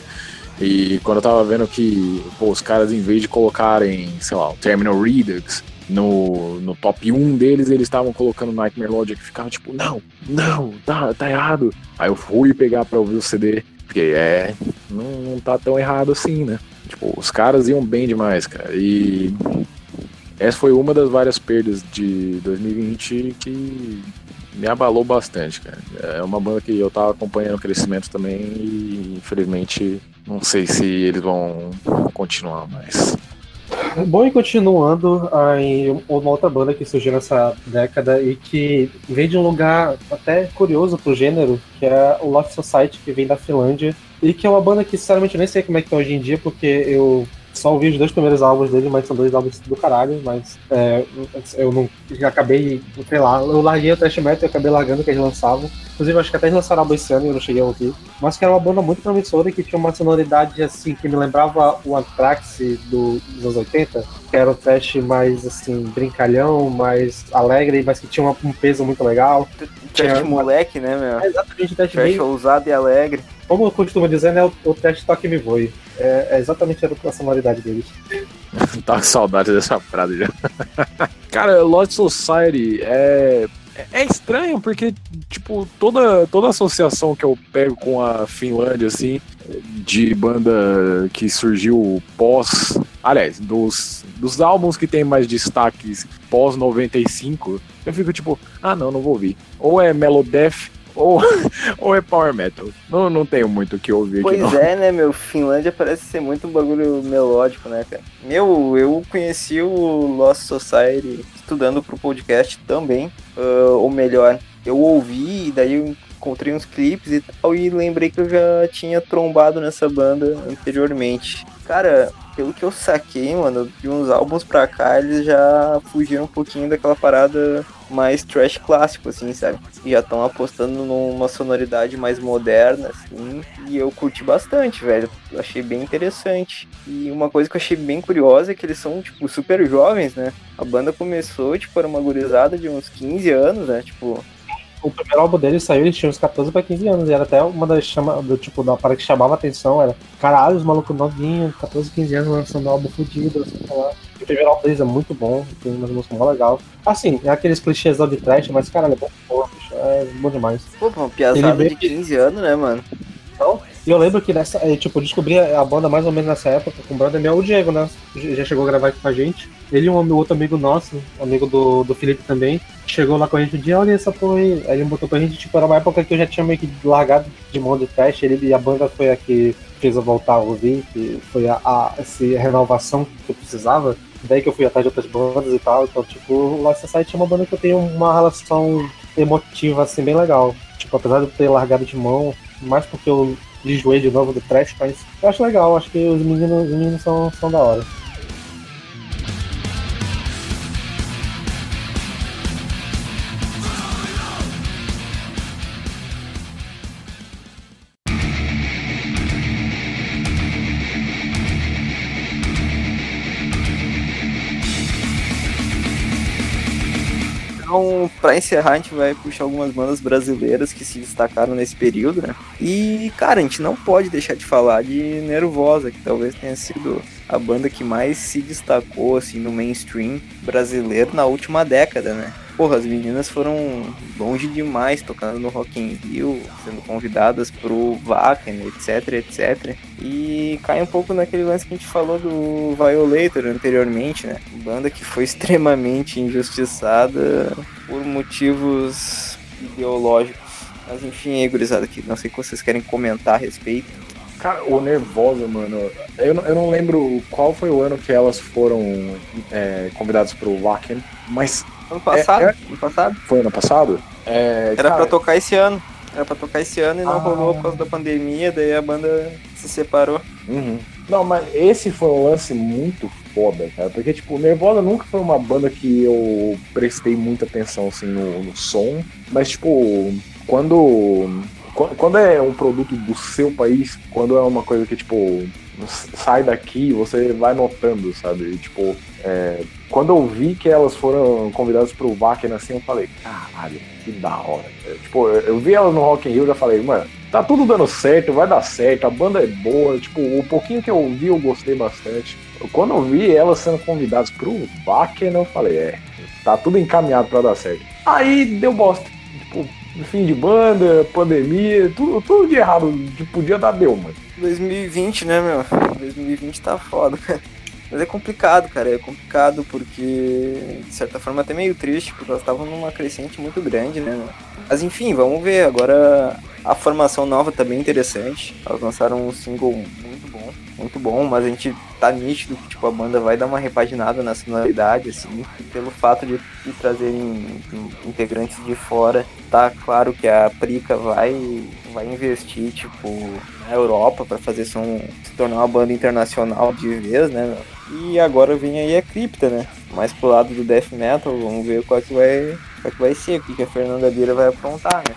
E quando eu tava vendo que pô, os caras, em vez de colocarem, sei lá, o Terminal Redux no, no top 1 deles, eles estavam colocando Nightmare Logic. Ficava tipo, não, não, tá, tá errado. Aí eu fui pegar pra ouvir o CD, porque é, não, não tá tão errado assim, né? Tipo, os caras iam bem demais, cara. E essa foi uma das várias perdas de 2020 que me abalou bastante, cara. É uma banda que eu tava acompanhando o crescimento também e infelizmente não sei se eles vão continuar mais. Bom, e continuando, aí uma outra banda que surgiu nessa década e que vem de um lugar até curioso pro gênero, que é o Lost Society, que vem da Finlândia, e que é uma banda que, sinceramente, eu nem sei como é que tá hoje em dia, porque eu só ouvi os dois primeiros álbuns dele, mas são dois álbuns do caralho, mas é, eu não já acabei, sei lá, eu larguei o Trash Metal e acabei largando o que eles lançavam. Inclusive, acho que até eles lançaram álbum esse ano e eu não cheguei a ouvir. Mas que era uma banda muito promissora e que tinha uma sonoridade assim que me lembrava o Anthrax do, dos anos 80, que era o trash mais assim, brincalhão, mais alegre, mas que tinha uma, um peso muito legal. Trash moleque, né, meu? É exatamente o trash Trash bem, ousado e alegre. Como eu costumo dizer, né, o, o trash toque me voe. É, é exatamente a sonoridade deles. <laughs> Tá com saudade dessa frase já. <laughs> Cara, Lost Society é. É estranho porque, tipo, toda, toda associação que eu pego com a Finlândia, assim, de banda que surgiu pós. Aliás, dos, dos álbuns que tem mais destaques pós 95, eu fico tipo, ah não, não vou ouvir. Ou é Melodeath, ou, <laughs> ou é Power Metal. Não, não tenho muito o que ouvir aqui, Pois é, né, meu? Finlândia parece ser muito um bagulho melódico, né, cara? Meu, eu conheci o Lost Society estudando pro podcast também. ah, ou melhor, eu ouvi e daí eu encontrei uns clipes e tal e lembrei que eu já tinha trombado nessa banda anteriormente. Cara, pelo que eu saquei, mano, de uns álbuns pra cá, eles já fugiram um pouquinho daquela parada mais trash clássico, assim, sabe? E já estão apostando numa sonoridade mais moderna, assim, e eu curti bastante, velho. Eu achei bem interessante. E uma coisa que eu achei bem curiosa é que eles são, tipo, super jovens, né? A banda começou, tipo, era uma gurizada de uns 15 anos, né? Tipo, O primeiro álbum dele saiu, ele tinha uns 14 pra 15 anos. E era até uma das chama, do tipo, da parada que chamava a atenção. Era, caralho, os malucos novinhos, 14, 15 anos lançando álbum fudido, assim, sei lá. O primeiro álbum deles é muito bom, tem umas músicas mó legal. Assim, é aqueles clichês de trash, mas caralho, é bom, porra, bicho, é bom demais. pô, uma piazada de veio- 15 anos, né, mano? E eu lembro que nessa, eh, tipo, eu descobri a banda mais ou menos nessa época com o brother meu, o Diego, né? Já chegou a gravar aqui com a gente. Ele e um outro amigo nosso, amigo do, do Felipe também, chegou lá com a gente um dia, olha essa porra aí. Aí ele botou pra gente, tipo, era uma época que eu já tinha meio que largado de mão de trash, ele e a banda foi a que fez eu voltar a ouvir, que foi a, a essa renovação que eu precisava. Daí que eu fui atrás de outras bandas e tal. Então, tipo, o Lost Society é uma banda que eu tenho uma relação emotiva, assim, bem legal. Tipo, apesar de eu ter largado de mão, mais porque eu enjoei de novo do trash, mas eu acho legal, acho que os meninos, os meninos são, são da hora. Então, pra encerrar, a gente vai puxar algumas bandas brasileiras que se destacaram nesse período, né? E, cara, a gente não pode deixar de falar de Nervosa, que talvez tenha sido a banda que mais se destacou, assim, no mainstream brasileiro na última década, né? Porra, as meninas foram longe demais tocando no Rock in Rio, sendo convidadas pro Wacken, etc, etc. E cai um pouco naquele lance que a gente falou do Violator anteriormente, né? Banda que foi <laughs> extremamente injustiçada por motivos ideológicos. Mas enfim, aí, gurizada, aqui não sei o que vocês querem comentar a respeito. Cara, o Nervosa, mano, eu, eu não lembro qual foi o ano que elas foram é, convidadas pro Wacken, mas Ano passado, É, ano passado, foi ano passado? É, era cara, pra tocar esse ano. Era pra tocar esse ano e não Ah. rolou por causa da pandemia, daí a banda se separou. Uhum. Não, mas esse foi um lance muito foda, cara. Porque, tipo, Nervosa nunca foi uma banda que eu prestei muita atenção, assim, no, no som. Mas, tipo, quando, quando. É um produto do seu país, quando é uma coisa que, tipo, sai daqui, você vai notando, sabe? Tipo, é, quando eu vi que elas foram convidadas pro Wacken, assim, eu falei, caralho, que da hora. É, tipo, eu, vi elas no Rock in Rio já falei, mano, tá tudo dando certo, vai dar certo, a banda é boa, tipo, o pouquinho que eu vi eu gostei bastante. Quando eu vi elas sendo convidadas pro Wacken, eu falei, é, tá tudo encaminhado pra dar certo. Aí deu bosta. Tipo, fim de banda, pandemia, tudo, tudo de errado que podia dar deu, mano. 2020, né, meu? 2020 tá foda, cara. Mas é complicado, cara. É complicado porque, de certa forma, até meio triste, porque elas estavam numa crescente muito grande, né? Mas enfim, vamos ver. Agora a formação nova tá bem interessante. Elas lançaram um single muito bom. muito bom, mas a gente tá nítido que tipo, a banda vai dar uma repaginada na sonoridade, assim, pelo fato de, de trazerem integrantes de fora, tá claro que a Prica vai, vai investir, tipo, na Europa para fazer som, se tornar uma banda internacional de vez, né? E agora vem aí a Cripta, né? Mais pro lado do death metal, vamos ver qual que vai, qual que vai ser, o que, que a Fernanda Lira vai aprontar, né?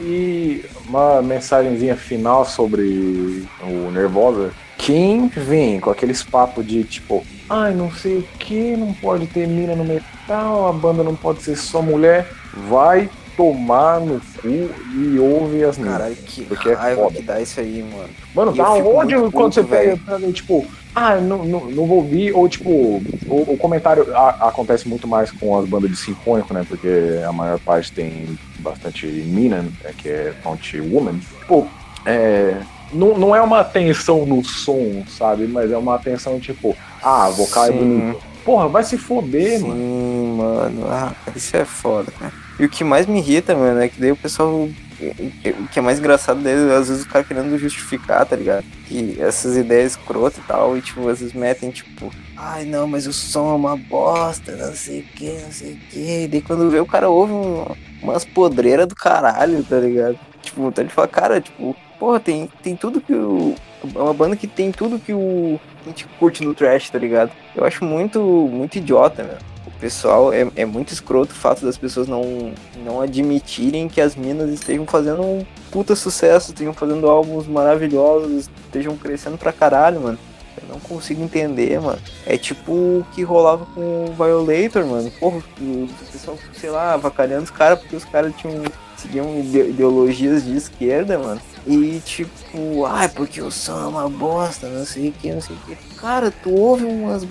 E uma mensagenzinha final sobre o Nervosa. Quem vem com aqueles papos de tipo, ai, não sei o que, não pode ter mina no metal, a banda não pode ser só mulher, vai tomar no cu e ouve as minas. Caralho, que Porque é raiva foda. que dá isso aí, mano. Mano, E dá ódio muito quando você puto, velho. pega, tipo, ah, não, não, não vou ouvir, ou tipo, o, o comentário a- acontece muito mais com as bandas de sinfônico, né? Porque a maior parte tem bastante mina, né, que é front woman. Tipo, é, não, não é uma atenção no som, sabe? Mas é uma atenção tipo, ah, vocal é Sim. bonito. Porra, vai se foder, Sim, mano. mano. Ah, isso é foda, cara. E o que mais me irrita, mano, é que daí o pessoal. O que é mais engraçado daí, às vezes o cara querendo justificar, tá ligado? Que essas ideias escrotas e tal, e tipo, às vezes metem, tipo, ai não, mas o som é uma bosta, não sei o que, não sei o que. E daí quando vê o cara ouve um- umas podreiras do caralho, tá ligado? Tipo, então ele fala, cara, tipo, porra, tem, tem tudo que o. É uma banda que tem tudo que o. a gente curte no trash, tá ligado? Eu acho muito, muito idiota, meu. Pessoal é, é muito escroto o fato das pessoas não, não admitirem que as minas estejam fazendo um puta sucesso, estejam fazendo álbuns maravilhosos, estejam crescendo pra caralho, mano. Eu não consigo entender, mano. É tipo o que rolava com o Violator, mano. Porra, o pessoal, sei lá, avacalhando os caras porque os caras tinham. seguiam ide- ideologias de esquerda, mano. E tipo, ai, porque o som é uma bosta, não sei o que, não sei o que. Cara, tu ouve umas,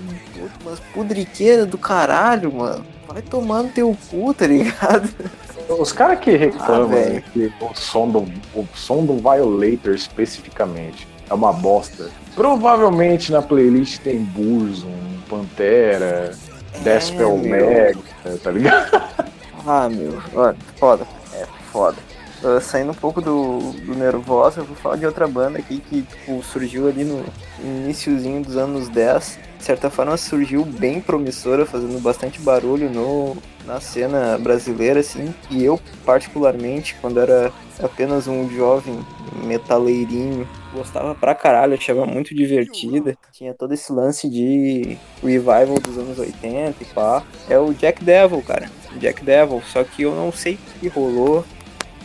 umas pudriqueiras do caralho, mano. Vai tomar no teu cu, tá ligado? Os caras que reclamam Ah, que o som, do, o som do Violator especificamente é uma bosta. Provavelmente na playlist tem Burzum, Pantera, Despel meu. Mega, tá ligado? Ah, meu, foda, é foda. Uh, saindo um pouco do, do eu vou falar de outra banda aqui que tipo, surgiu ali no iniciozinho dos anos 10. De certa forma surgiu bem promissora, fazendo bastante barulho no, na cena brasileira, assim. E eu, particularmente, quando era apenas um jovem metaleirinho, gostava pra caralho, achava muito divertida. Tinha todo esse lance de revival dos anos 80 e pá. É o Jack Devil, cara. Jack Devil, só que eu não sei o que rolou.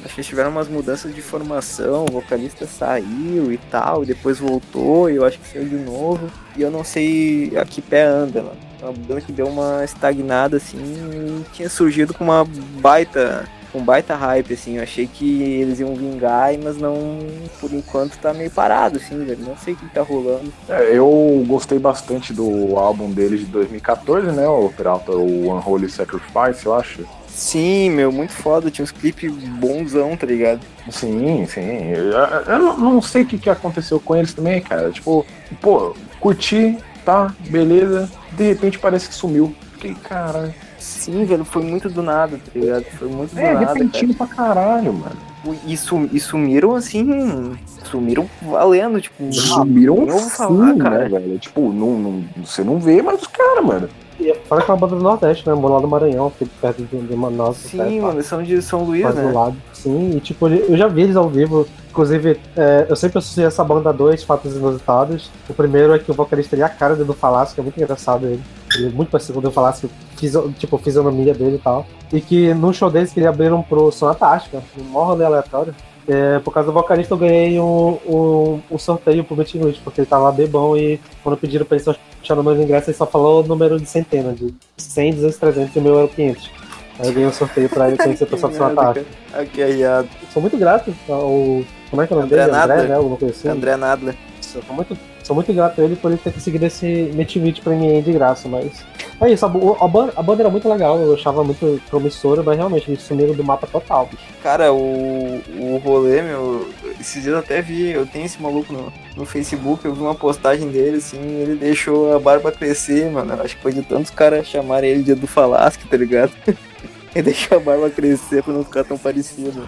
Acho que tiveram umas mudanças de formação, o vocalista saiu e tal, e depois voltou, e eu acho que saiu de novo. E eu não sei a que pé anda, mano. É uma banda que deu uma estagnada assim tinha surgido com uma baita. Com baita hype, assim. Eu achei que eles iam vingar, mas não. Por enquanto tá meio parado, assim, velho. Não sei o que tá rolando. É, eu gostei bastante do álbum deles de 2014, né? O Peralta, o Unholy Sacrifice, eu acho. Sim, meu, muito foda. Tinha uns clipes bonzão, tá ligado? Sim, sim. Eu, eu não, sei o que, que aconteceu com eles também, cara. Tipo, pô, curti, tá, beleza. De repente parece que sumiu. Fiquei, caralho. Sim, velho, foi muito do nada, tá ligado? Foi muito do É, nada, cara. repentino pra caralho, mano. E, sum- e sumiram assim. Sumiram valendo, tipo. Sumiram ouvo full, falar, cara. né, velho? Tipo, não, não, você não vê mais os caras, mano. E fora que é uma banda do Nordeste, né? Moro lá do Maranhão, perto de, de Manaus. Sim, perto, mano, eles são de São Luís, quase do né? lado. Sim, e tipo, eu já vi eles ao vivo. Inclusive, é, eu sempre associei essa banda a dois fatos inusitados. O primeiro é que o vocalista teria a cara do Falasco, que é muito engraçado ele. Ele é muito parecido com o do Falasco, tipo, a fisionomia dele e tal. E que num show deles que eles abriram pro Sonata Tática, um maior rolê aleatório. É, por causa do vocalista, eu ganhei um, um, um sorteio pro Meet Greet, porque ele tava bem bom e quando pediram pra ele o número de ingresso, ele só falou o número de centena, de 100, 200, 300 e o meu era 500. Aí eu ganhei um sorteio pra ele conhecer o pessoal do Sonata Tática. Aqui aí, a Sou muito grato ao. Como é que é o nome André dele? André, Nadler. né? Alguma coisa assim. André Nadler. Sou muito, sou muito grato a ele por ele ter conseguido esse Meet pra mim de graça, mas. É isso, a, a, banda, a banda era muito legal, eu achava muito promissora, mas realmente eles sumiram do mapa total, bicho. Cara, o, o rolê, meu, esses dias eu até vi, eu tenho esse maluco no, no Facebook, eu vi uma postagem dele, assim, ele deixou a barba crescer, mano. Acho que foi de tantos caras chamarem ele de Edu Falasque, tá ligado? <laughs> ele deixou a barba crescer pra não ficar tão parecido.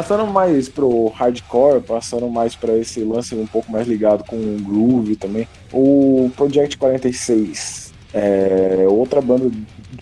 Passando mais pro hardcore, passando mais para esse lance um pouco mais ligado com o groove também. O Project 46 é outra banda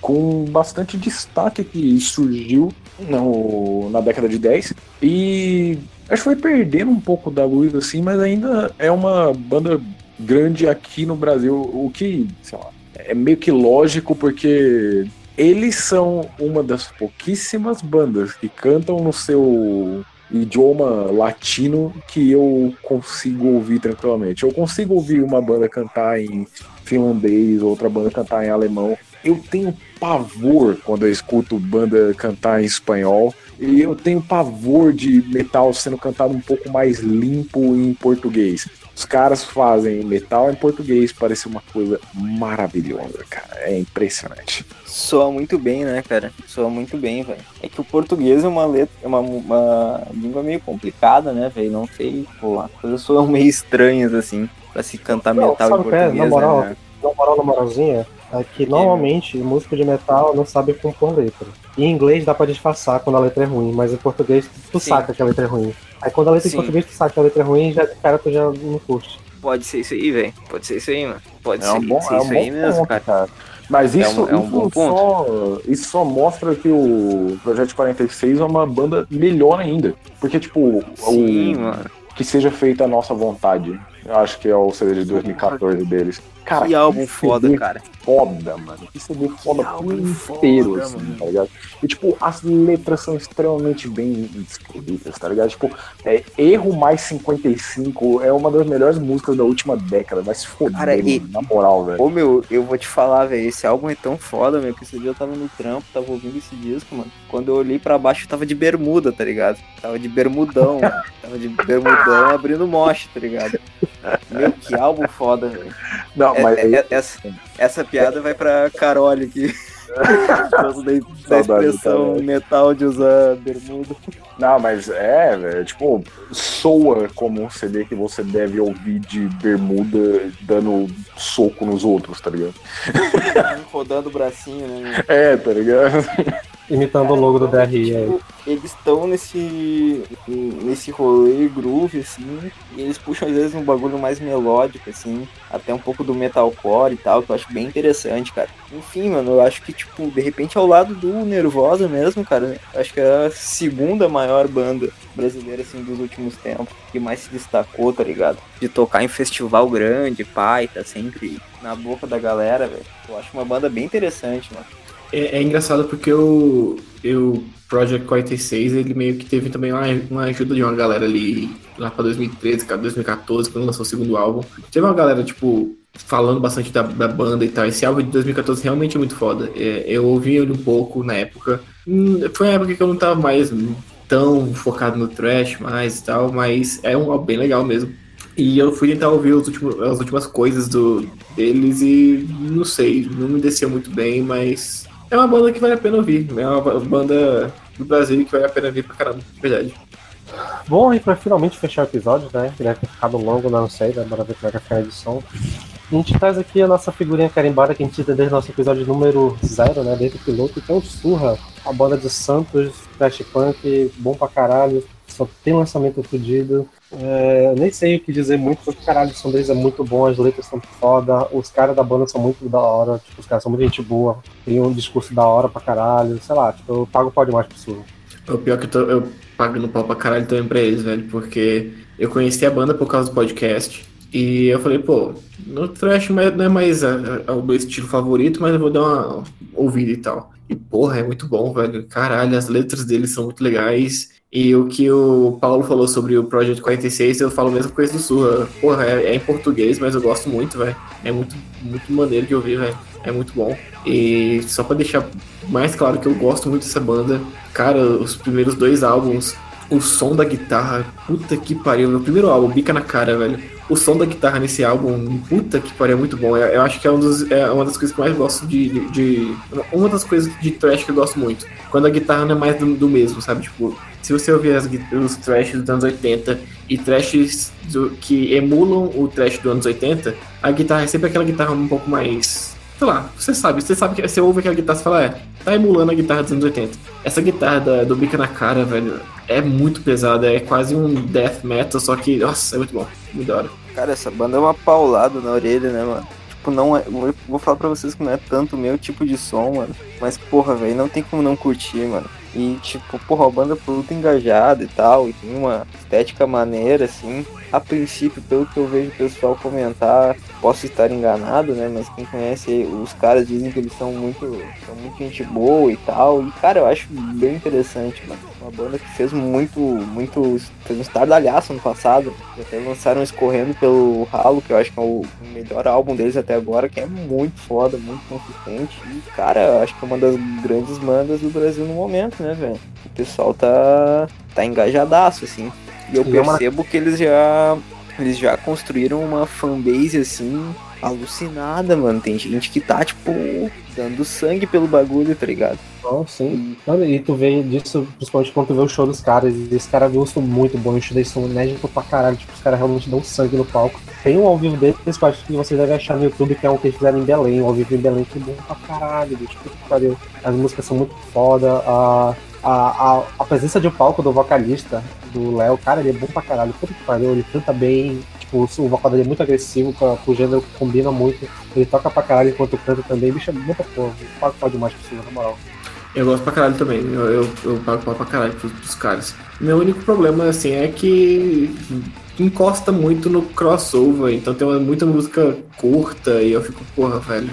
com bastante destaque que surgiu no, na década de 10 e acho que foi perdendo um pouco da luz assim, mas ainda é uma banda grande aqui no Brasil, o que, sei lá, é meio que lógico porque eles são uma das pouquíssimas bandas que cantam no seu idioma latino que eu consigo ouvir tranquilamente. Eu consigo ouvir uma banda cantar em finlandês, outra banda cantar em alemão. Eu tenho pavor quando eu escuto banda cantar em espanhol. E eu tenho pavor de metal sendo cantado um pouco mais limpo em português. Os caras fazem metal em português, parece uma coisa maravilhosa, cara. É impressionante. Soa muito bem, né, cara? Soa muito bem, velho. É que o português é uma letra, é uma, uma língua meio complicada, né, velho? Não sei, pô, as coisas soam meio estranhas, assim, pra se cantar Não, metal sabe em que é? português, Na moral, né? na moral, na moralzinha, é que normalmente música de metal não sabe compor letra. Em inglês dá pra disfarçar quando a letra é ruim, mas em português tu Sim. saca que a letra é ruim. Aí quando a letra Sim. em português tu saca que a letra é ruim, já de cara tu já não curte. Pode ser isso aí, velho. Pode ser isso aí, mano. Pode É ser, um bom, ser é um isso bom aí mesmo, ponto, cara. cara. Mas É isso, um- é um isso bom ponto. só, isso só mostra que o Projeto 46 é uma banda melhor ainda. Porque, tipo, Sim, o, mano. que seja feita a nossa vontade. Eu acho que é o CD de 2014 deles. Cara, Que álbum CD foda, cara. Foda, mano. Que CD foda Que por álbum inteiro, foda, assim, mano. tá ligado? E, tipo, as letras são extremamente bem escritas, tá ligado? Tipo, é, Erro Mais 55 é uma das melhores músicas da última década. Vai se foder, Cara, e- mano, na moral, velho. Ô meu, eu vou te falar, velho, esse álbum é tão foda, meu, que esse dia eu tava no trampo, tava ouvindo esse disco, mano. Quando eu olhei pra baixo, eu tava de bermuda, tá ligado? Tava de bermudão, mano. <laughs> Tava de bermudão abrindo moche, tá ligado? Meu, que álbum foda, velho. Não, É- mas é- é- essa, essa piada vai pra Carole aqui. <laughs> Da, expressão metal de usar bermuda. Não, mas é, velho, tipo, soa como um CD que você deve ouvir de bermuda dando soco nos outros, tá ligado? Rodando o bracinho, né? meu? É, tá ligado? Imitando o logo do DRI. Tipo, eles estão nesse nesse rolê groove, assim, e eles puxam às vezes um bagulho mais melódico, assim, até um pouco do metalcore e tal, que eu acho bem interessante, cara. Enfim, mano, eu acho que, tipo, de repente ao lado do Nervosa mesmo, cara, acho que é a segunda maior banda brasileira, assim, dos últimos tempos, que mais se destacou, tá ligado? De tocar em festival grande, pai, tá sempre na boca da galera, velho. Eu acho uma banda bem interessante, mano. É, é engraçado porque o, o Project 46 ele meio que teve também uma, uma ajuda de uma galera ali lá pra 2013, cara, 2014, quando lançou o segundo álbum. Teve uma galera, tipo, falando bastante da, da banda e tal. Esse álbum de 2014 realmente é muito foda. É, eu ouvi ele um pouco na época. Hum, Foi uma época que eu não tava mais tão focado no trash mais e tal, mas é um álbum bem legal mesmo. E eu fui tentar ouvir os últimos, as últimas coisas do, deles e não sei, não me descia muito bem, mas é uma banda que vale a pena ouvir. É uma ba- banda do Brasil que vale a pena ouvir pra caramba, de verdade. Bom, e pra finalmente fechar o episódio, né? Que deve ter ficado longo, não sei, né? Bora ver como é que vai ficar a. A gente traz aqui a nossa figurinha carimbada que a gente tem desde o nosso episódio número zero, né? Desde o piloto, que é o Surra, a banda de Santos, Trash Punk, bom pra caralho, só tem lançamento fudido. É, nem sei o que dizer muito, porque caralho, o som é muito bom, as letras são foda, os caras da banda são muito da hora, tipo, os caras são muito gente boa, tem um discurso da hora pra caralho, sei lá, tipo, eu pago pau demais pro Surra. O pior é que eu tô eu pagando pau pra caralho também pra eles, velho, porque eu conheci a banda por causa do podcast. E eu falei, pô, no trash é não é mais a- a- o meu estilo favorito, mas eu vou dar uma ouvida e tal. E porra, é muito bom, velho. Caralho, as letras deles são muito legais. E o que o Paulo falou sobre o Project 46, eu falo a mesma coisa do Surra. Porra, é, é em português, mas eu gosto muito, velho. É muito, muito maneiro de ouvir, velho. É muito bom. E só pra deixar mais claro que eu gosto muito dessa banda, cara, os primeiros dois álbuns, o som da guitarra, puta que pariu. Meu primeiro álbum, bica na cara, velho. O som da guitarra nesse álbum, puta que pariu, é muito bom. Eu, eu acho que é, um dos- é uma das coisas que eu mais gosto de, de, de- Uma das coisas de trash que eu gosto muito. Quando a guitarra não é mais do, do mesmo, sabe? Tipo, se você ouvir as os trash dos anos 80 e trashes do- que emulam o trash dos anos 80, a guitarra é sempre aquela guitarra um pouco mais sei lá, você sabe, você sabe que você ouve aquela guitarra e fala, é, tá emulando a guitarra dos anos 80. Essa guitarra da, do bica na cara, velho, é muito pesada, é quase um death metal, só que, nossa, é muito bom, muito da hora. Cara, essa banda é uma paulada na orelha, né, mano? Tipo, não é. Vou, falar pra vocês que não é tanto o meu tipo de som, mano. Mas, porra, velho, não tem como não curtir, mano. E, tipo, porra, a banda produto engajada e tal, e tem uma estética maneira, assim. A princípio, pelo que eu vejo o pessoal comentar, posso estar enganado, né? Mas quem conhece os caras dizem que eles são muito, são muito gente boa e tal. E, cara, eu acho bem interessante, mano. Uma banda que fez muito, muito. fez um estardalhaço no passado. Até lançaram Escorrendo pelo Ralo, que eu acho que é o melhor álbum deles até agora, que é muito foda, muito consistente. E, cara, eu acho que é uma das grandes bandas do Brasil no momento, né, velho? O pessoal tá, tá engajadaço, assim. E eu é percebo que eles já. Eles já construíram uma fanbase assim. Alucinada, mano. Tem gente que tá, tipo, dando sangue pelo bagulho, tá ligado? Então, sim. Mano, e tu vê disso, principalmente quando tu vê o show dos caras. E esse cara gosto muito bom, os shows deles são enérgicos pra caralho. Tipo, os caras realmente dão sangue no palco. Tem um ao vivo eu acho que vocês devem achar no YouTube, que é um que eles fizeram em Belém, um ao vivo em Belém, que é bom pra caralho, bicho. As músicas são muito foda. A, a, a, a presença de palco do vocalista, do Léo, cara, ele é bom pra caralho. Puta que pariu, ele canta bem. Tipo, o vocal dele é muito agressivo, com, o gênero combina muito. Ele toca pra caralho enquanto canta também. Bicho, é muita porra. Pago pau demais por cima, na moral. Eu gosto pra caralho também, eu, eu, eu pago pau pra caralho pros, pros caras. Meu único problema, assim, é que encosta muito no crossover, então tem muita música curta e eu fico, porra, velho.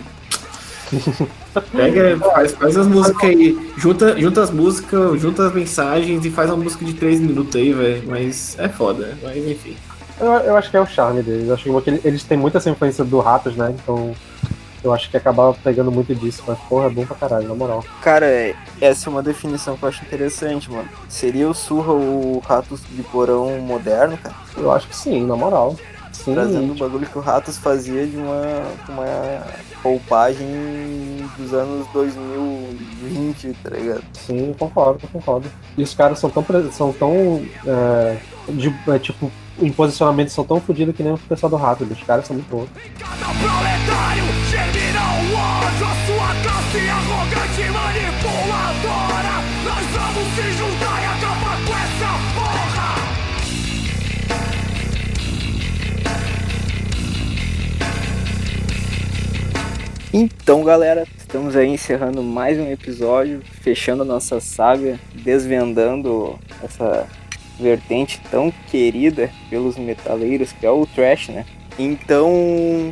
<laughs> Pega, faz, faz as músicas aí, junta, junta as músicas, junta as mensagens e faz uma música de 3 minutos aí, velho. Mas é foda, mas enfim. Eu, eu acho que é o charme deles. Eu acho que ele- eles têm muita essa influência do Ratos, né? Então eu acho que acaba pegando muito disso. Mas, porra, é bom pra caralho, na moral. Cara, é- essa é uma definição que eu acho interessante, mano. Seria o Surra o Ratos de Porão moderno, cara? Eu acho que sim, na moral. Sim, Trazendo o bagulho que o Ratos fazia de uma, uma roupagem dos anos 2020, tá ligado? sim, concordo, concordo. E os caras são tão. são tão. É, de- é, tipo, em posicionamento são tão fodidos que nem o pessoal do Ratos. Os caras são muito bons. Então, galera, estamos aí encerrando mais um episódio, fechando a nossa saga, desvendando essa vertente tão querida pelos metaleiros, que é o trash, né? Então,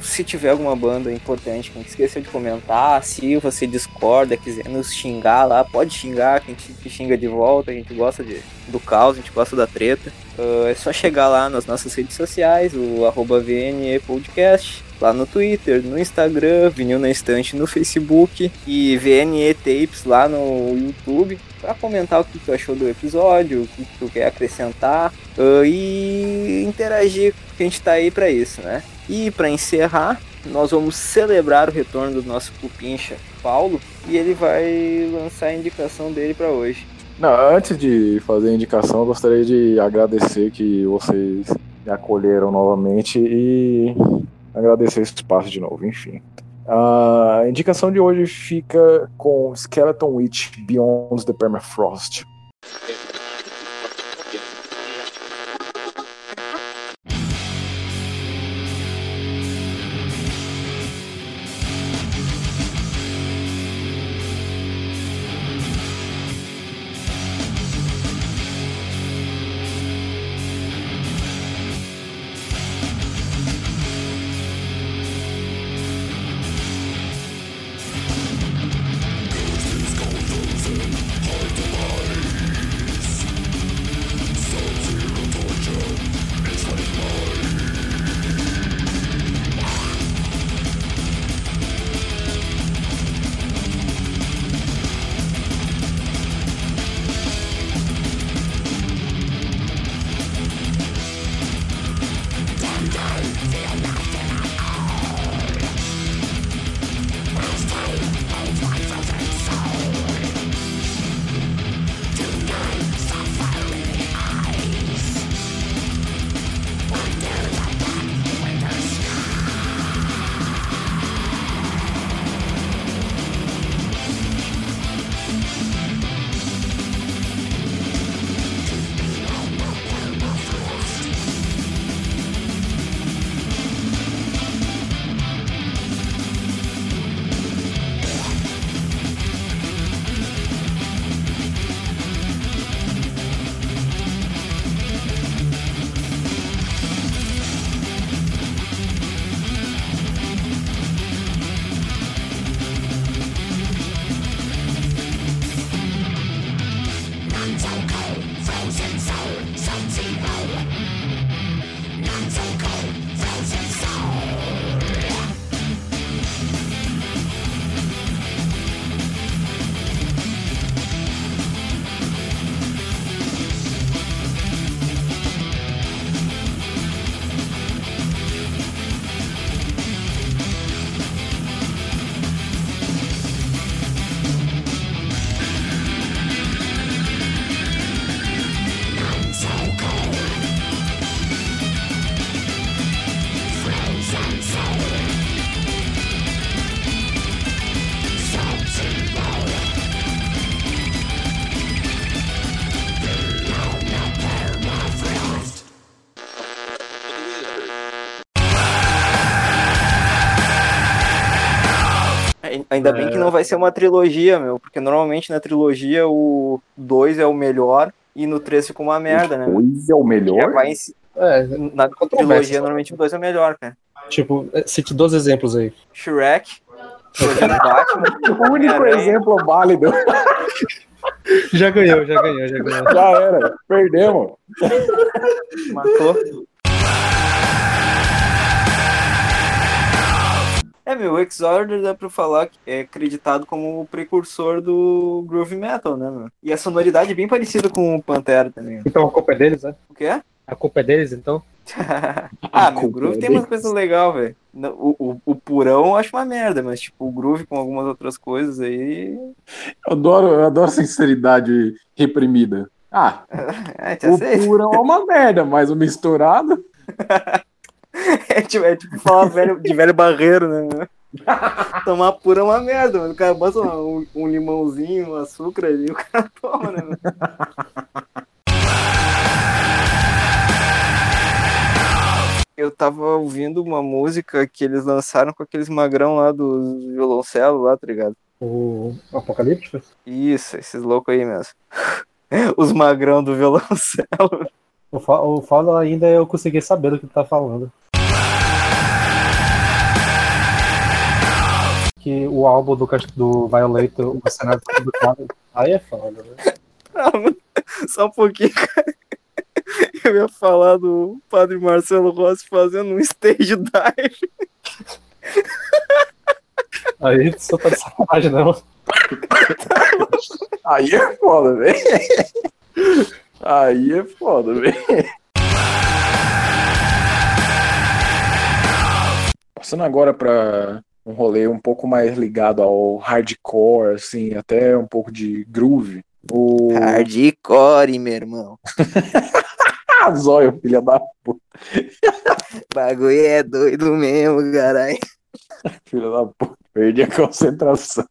se tiver alguma banda importante que a gente esqueceu de comentar, se você discorda, quiser nos xingar lá, pode xingar, que a gente te xinga de volta, a gente gosta de, do caos, a gente gosta da treta. Ah, é só chegar lá nas nossas redes sociais, o arroba VNE Podcast, lá no Twitter, no Instagram, Vinil na Estante no Facebook e VNE Tapes lá no YouTube para comentar o que tu achou do episódio, o que tu quer acrescentar ah, e interagir, que a gente tá aí para isso, né? E para encerrar, nós vamos celebrar o retorno do nosso cupincha Paulo e ele vai lançar a indicação dele para hoje. Não, antes de fazer a indicação, eu gostaria de agradecer que vocês me acolheram novamente e agradecer esse espaço de novo, enfim. A indicação de hoje fica com Skeleton Witch Beyond the Permafrost. Ainda É. bem que não vai ser uma trilogia, meu, porque normalmente na trilogia o 2 é o melhor e no 3 fica uma merda, né? meu? Pois é o melhor. vai em si- É, Na trilogia, normalmente o 2 é o melhor, cara. tipo, é, cite dois exemplos aí. Shrek, Batman, <laughs> O único exemplo válido. Já ganhou, já ganhou, já ganhou. Já era. Perdemos. matou. É, meu, o Exorder dá pra falar que é acreditado como o precursor do groove metal, né, meu? E a sonoridade é bem parecida com o Pantera também. Então a culpa é deles, né? O quê? A culpa é deles, então? <laughs> ah, meu, o culpa groove é tem umas coisas legais, velho. O, o, o purão eu acho uma merda, mas tipo, o groove com algumas outras coisas aí. Eu adoro, eu adoro sinceridade reprimida. Ah, <laughs> É, o aceito. purão é uma merda, mas o misturado. <laughs> <laughs> É tipo, é tipo falar velho, de velho barreiro, né? <laughs> Tomar pura é uma merda, mano. O cara bota um, um limãozinho, um açúcar ali, o cara <laughs> toma, né? meu? Eu tava ouvindo uma música que eles lançaram com aqueles magrão lá do violoncelo lá, tá ligado? O Apocalíptico? Isso, esses loucos aí mesmo. Os magrão do violoncelo. O, fa o foda ainda é eu conseguir saber do que tu tá falando. Que o álbum do, do Violator, o cenário do cara, aí é foda, né? Ah, mano, Só um pouquinho, cara. Eu ia falar do padre Marcelo Rossi fazendo um stage dive. Aí só tá de sacanagem, não. Aí é foda, velho. Aí é foda, velho. Passando agora pra um rolê um pouco mais ligado ao hardcore, assim, até um pouco de groove. O Hardcore, meu irmão. <laughs> Zóio, filha da puta, <laughs> Bagulho é doido mesmo, caralho. filha da puta. Perdi a concentração.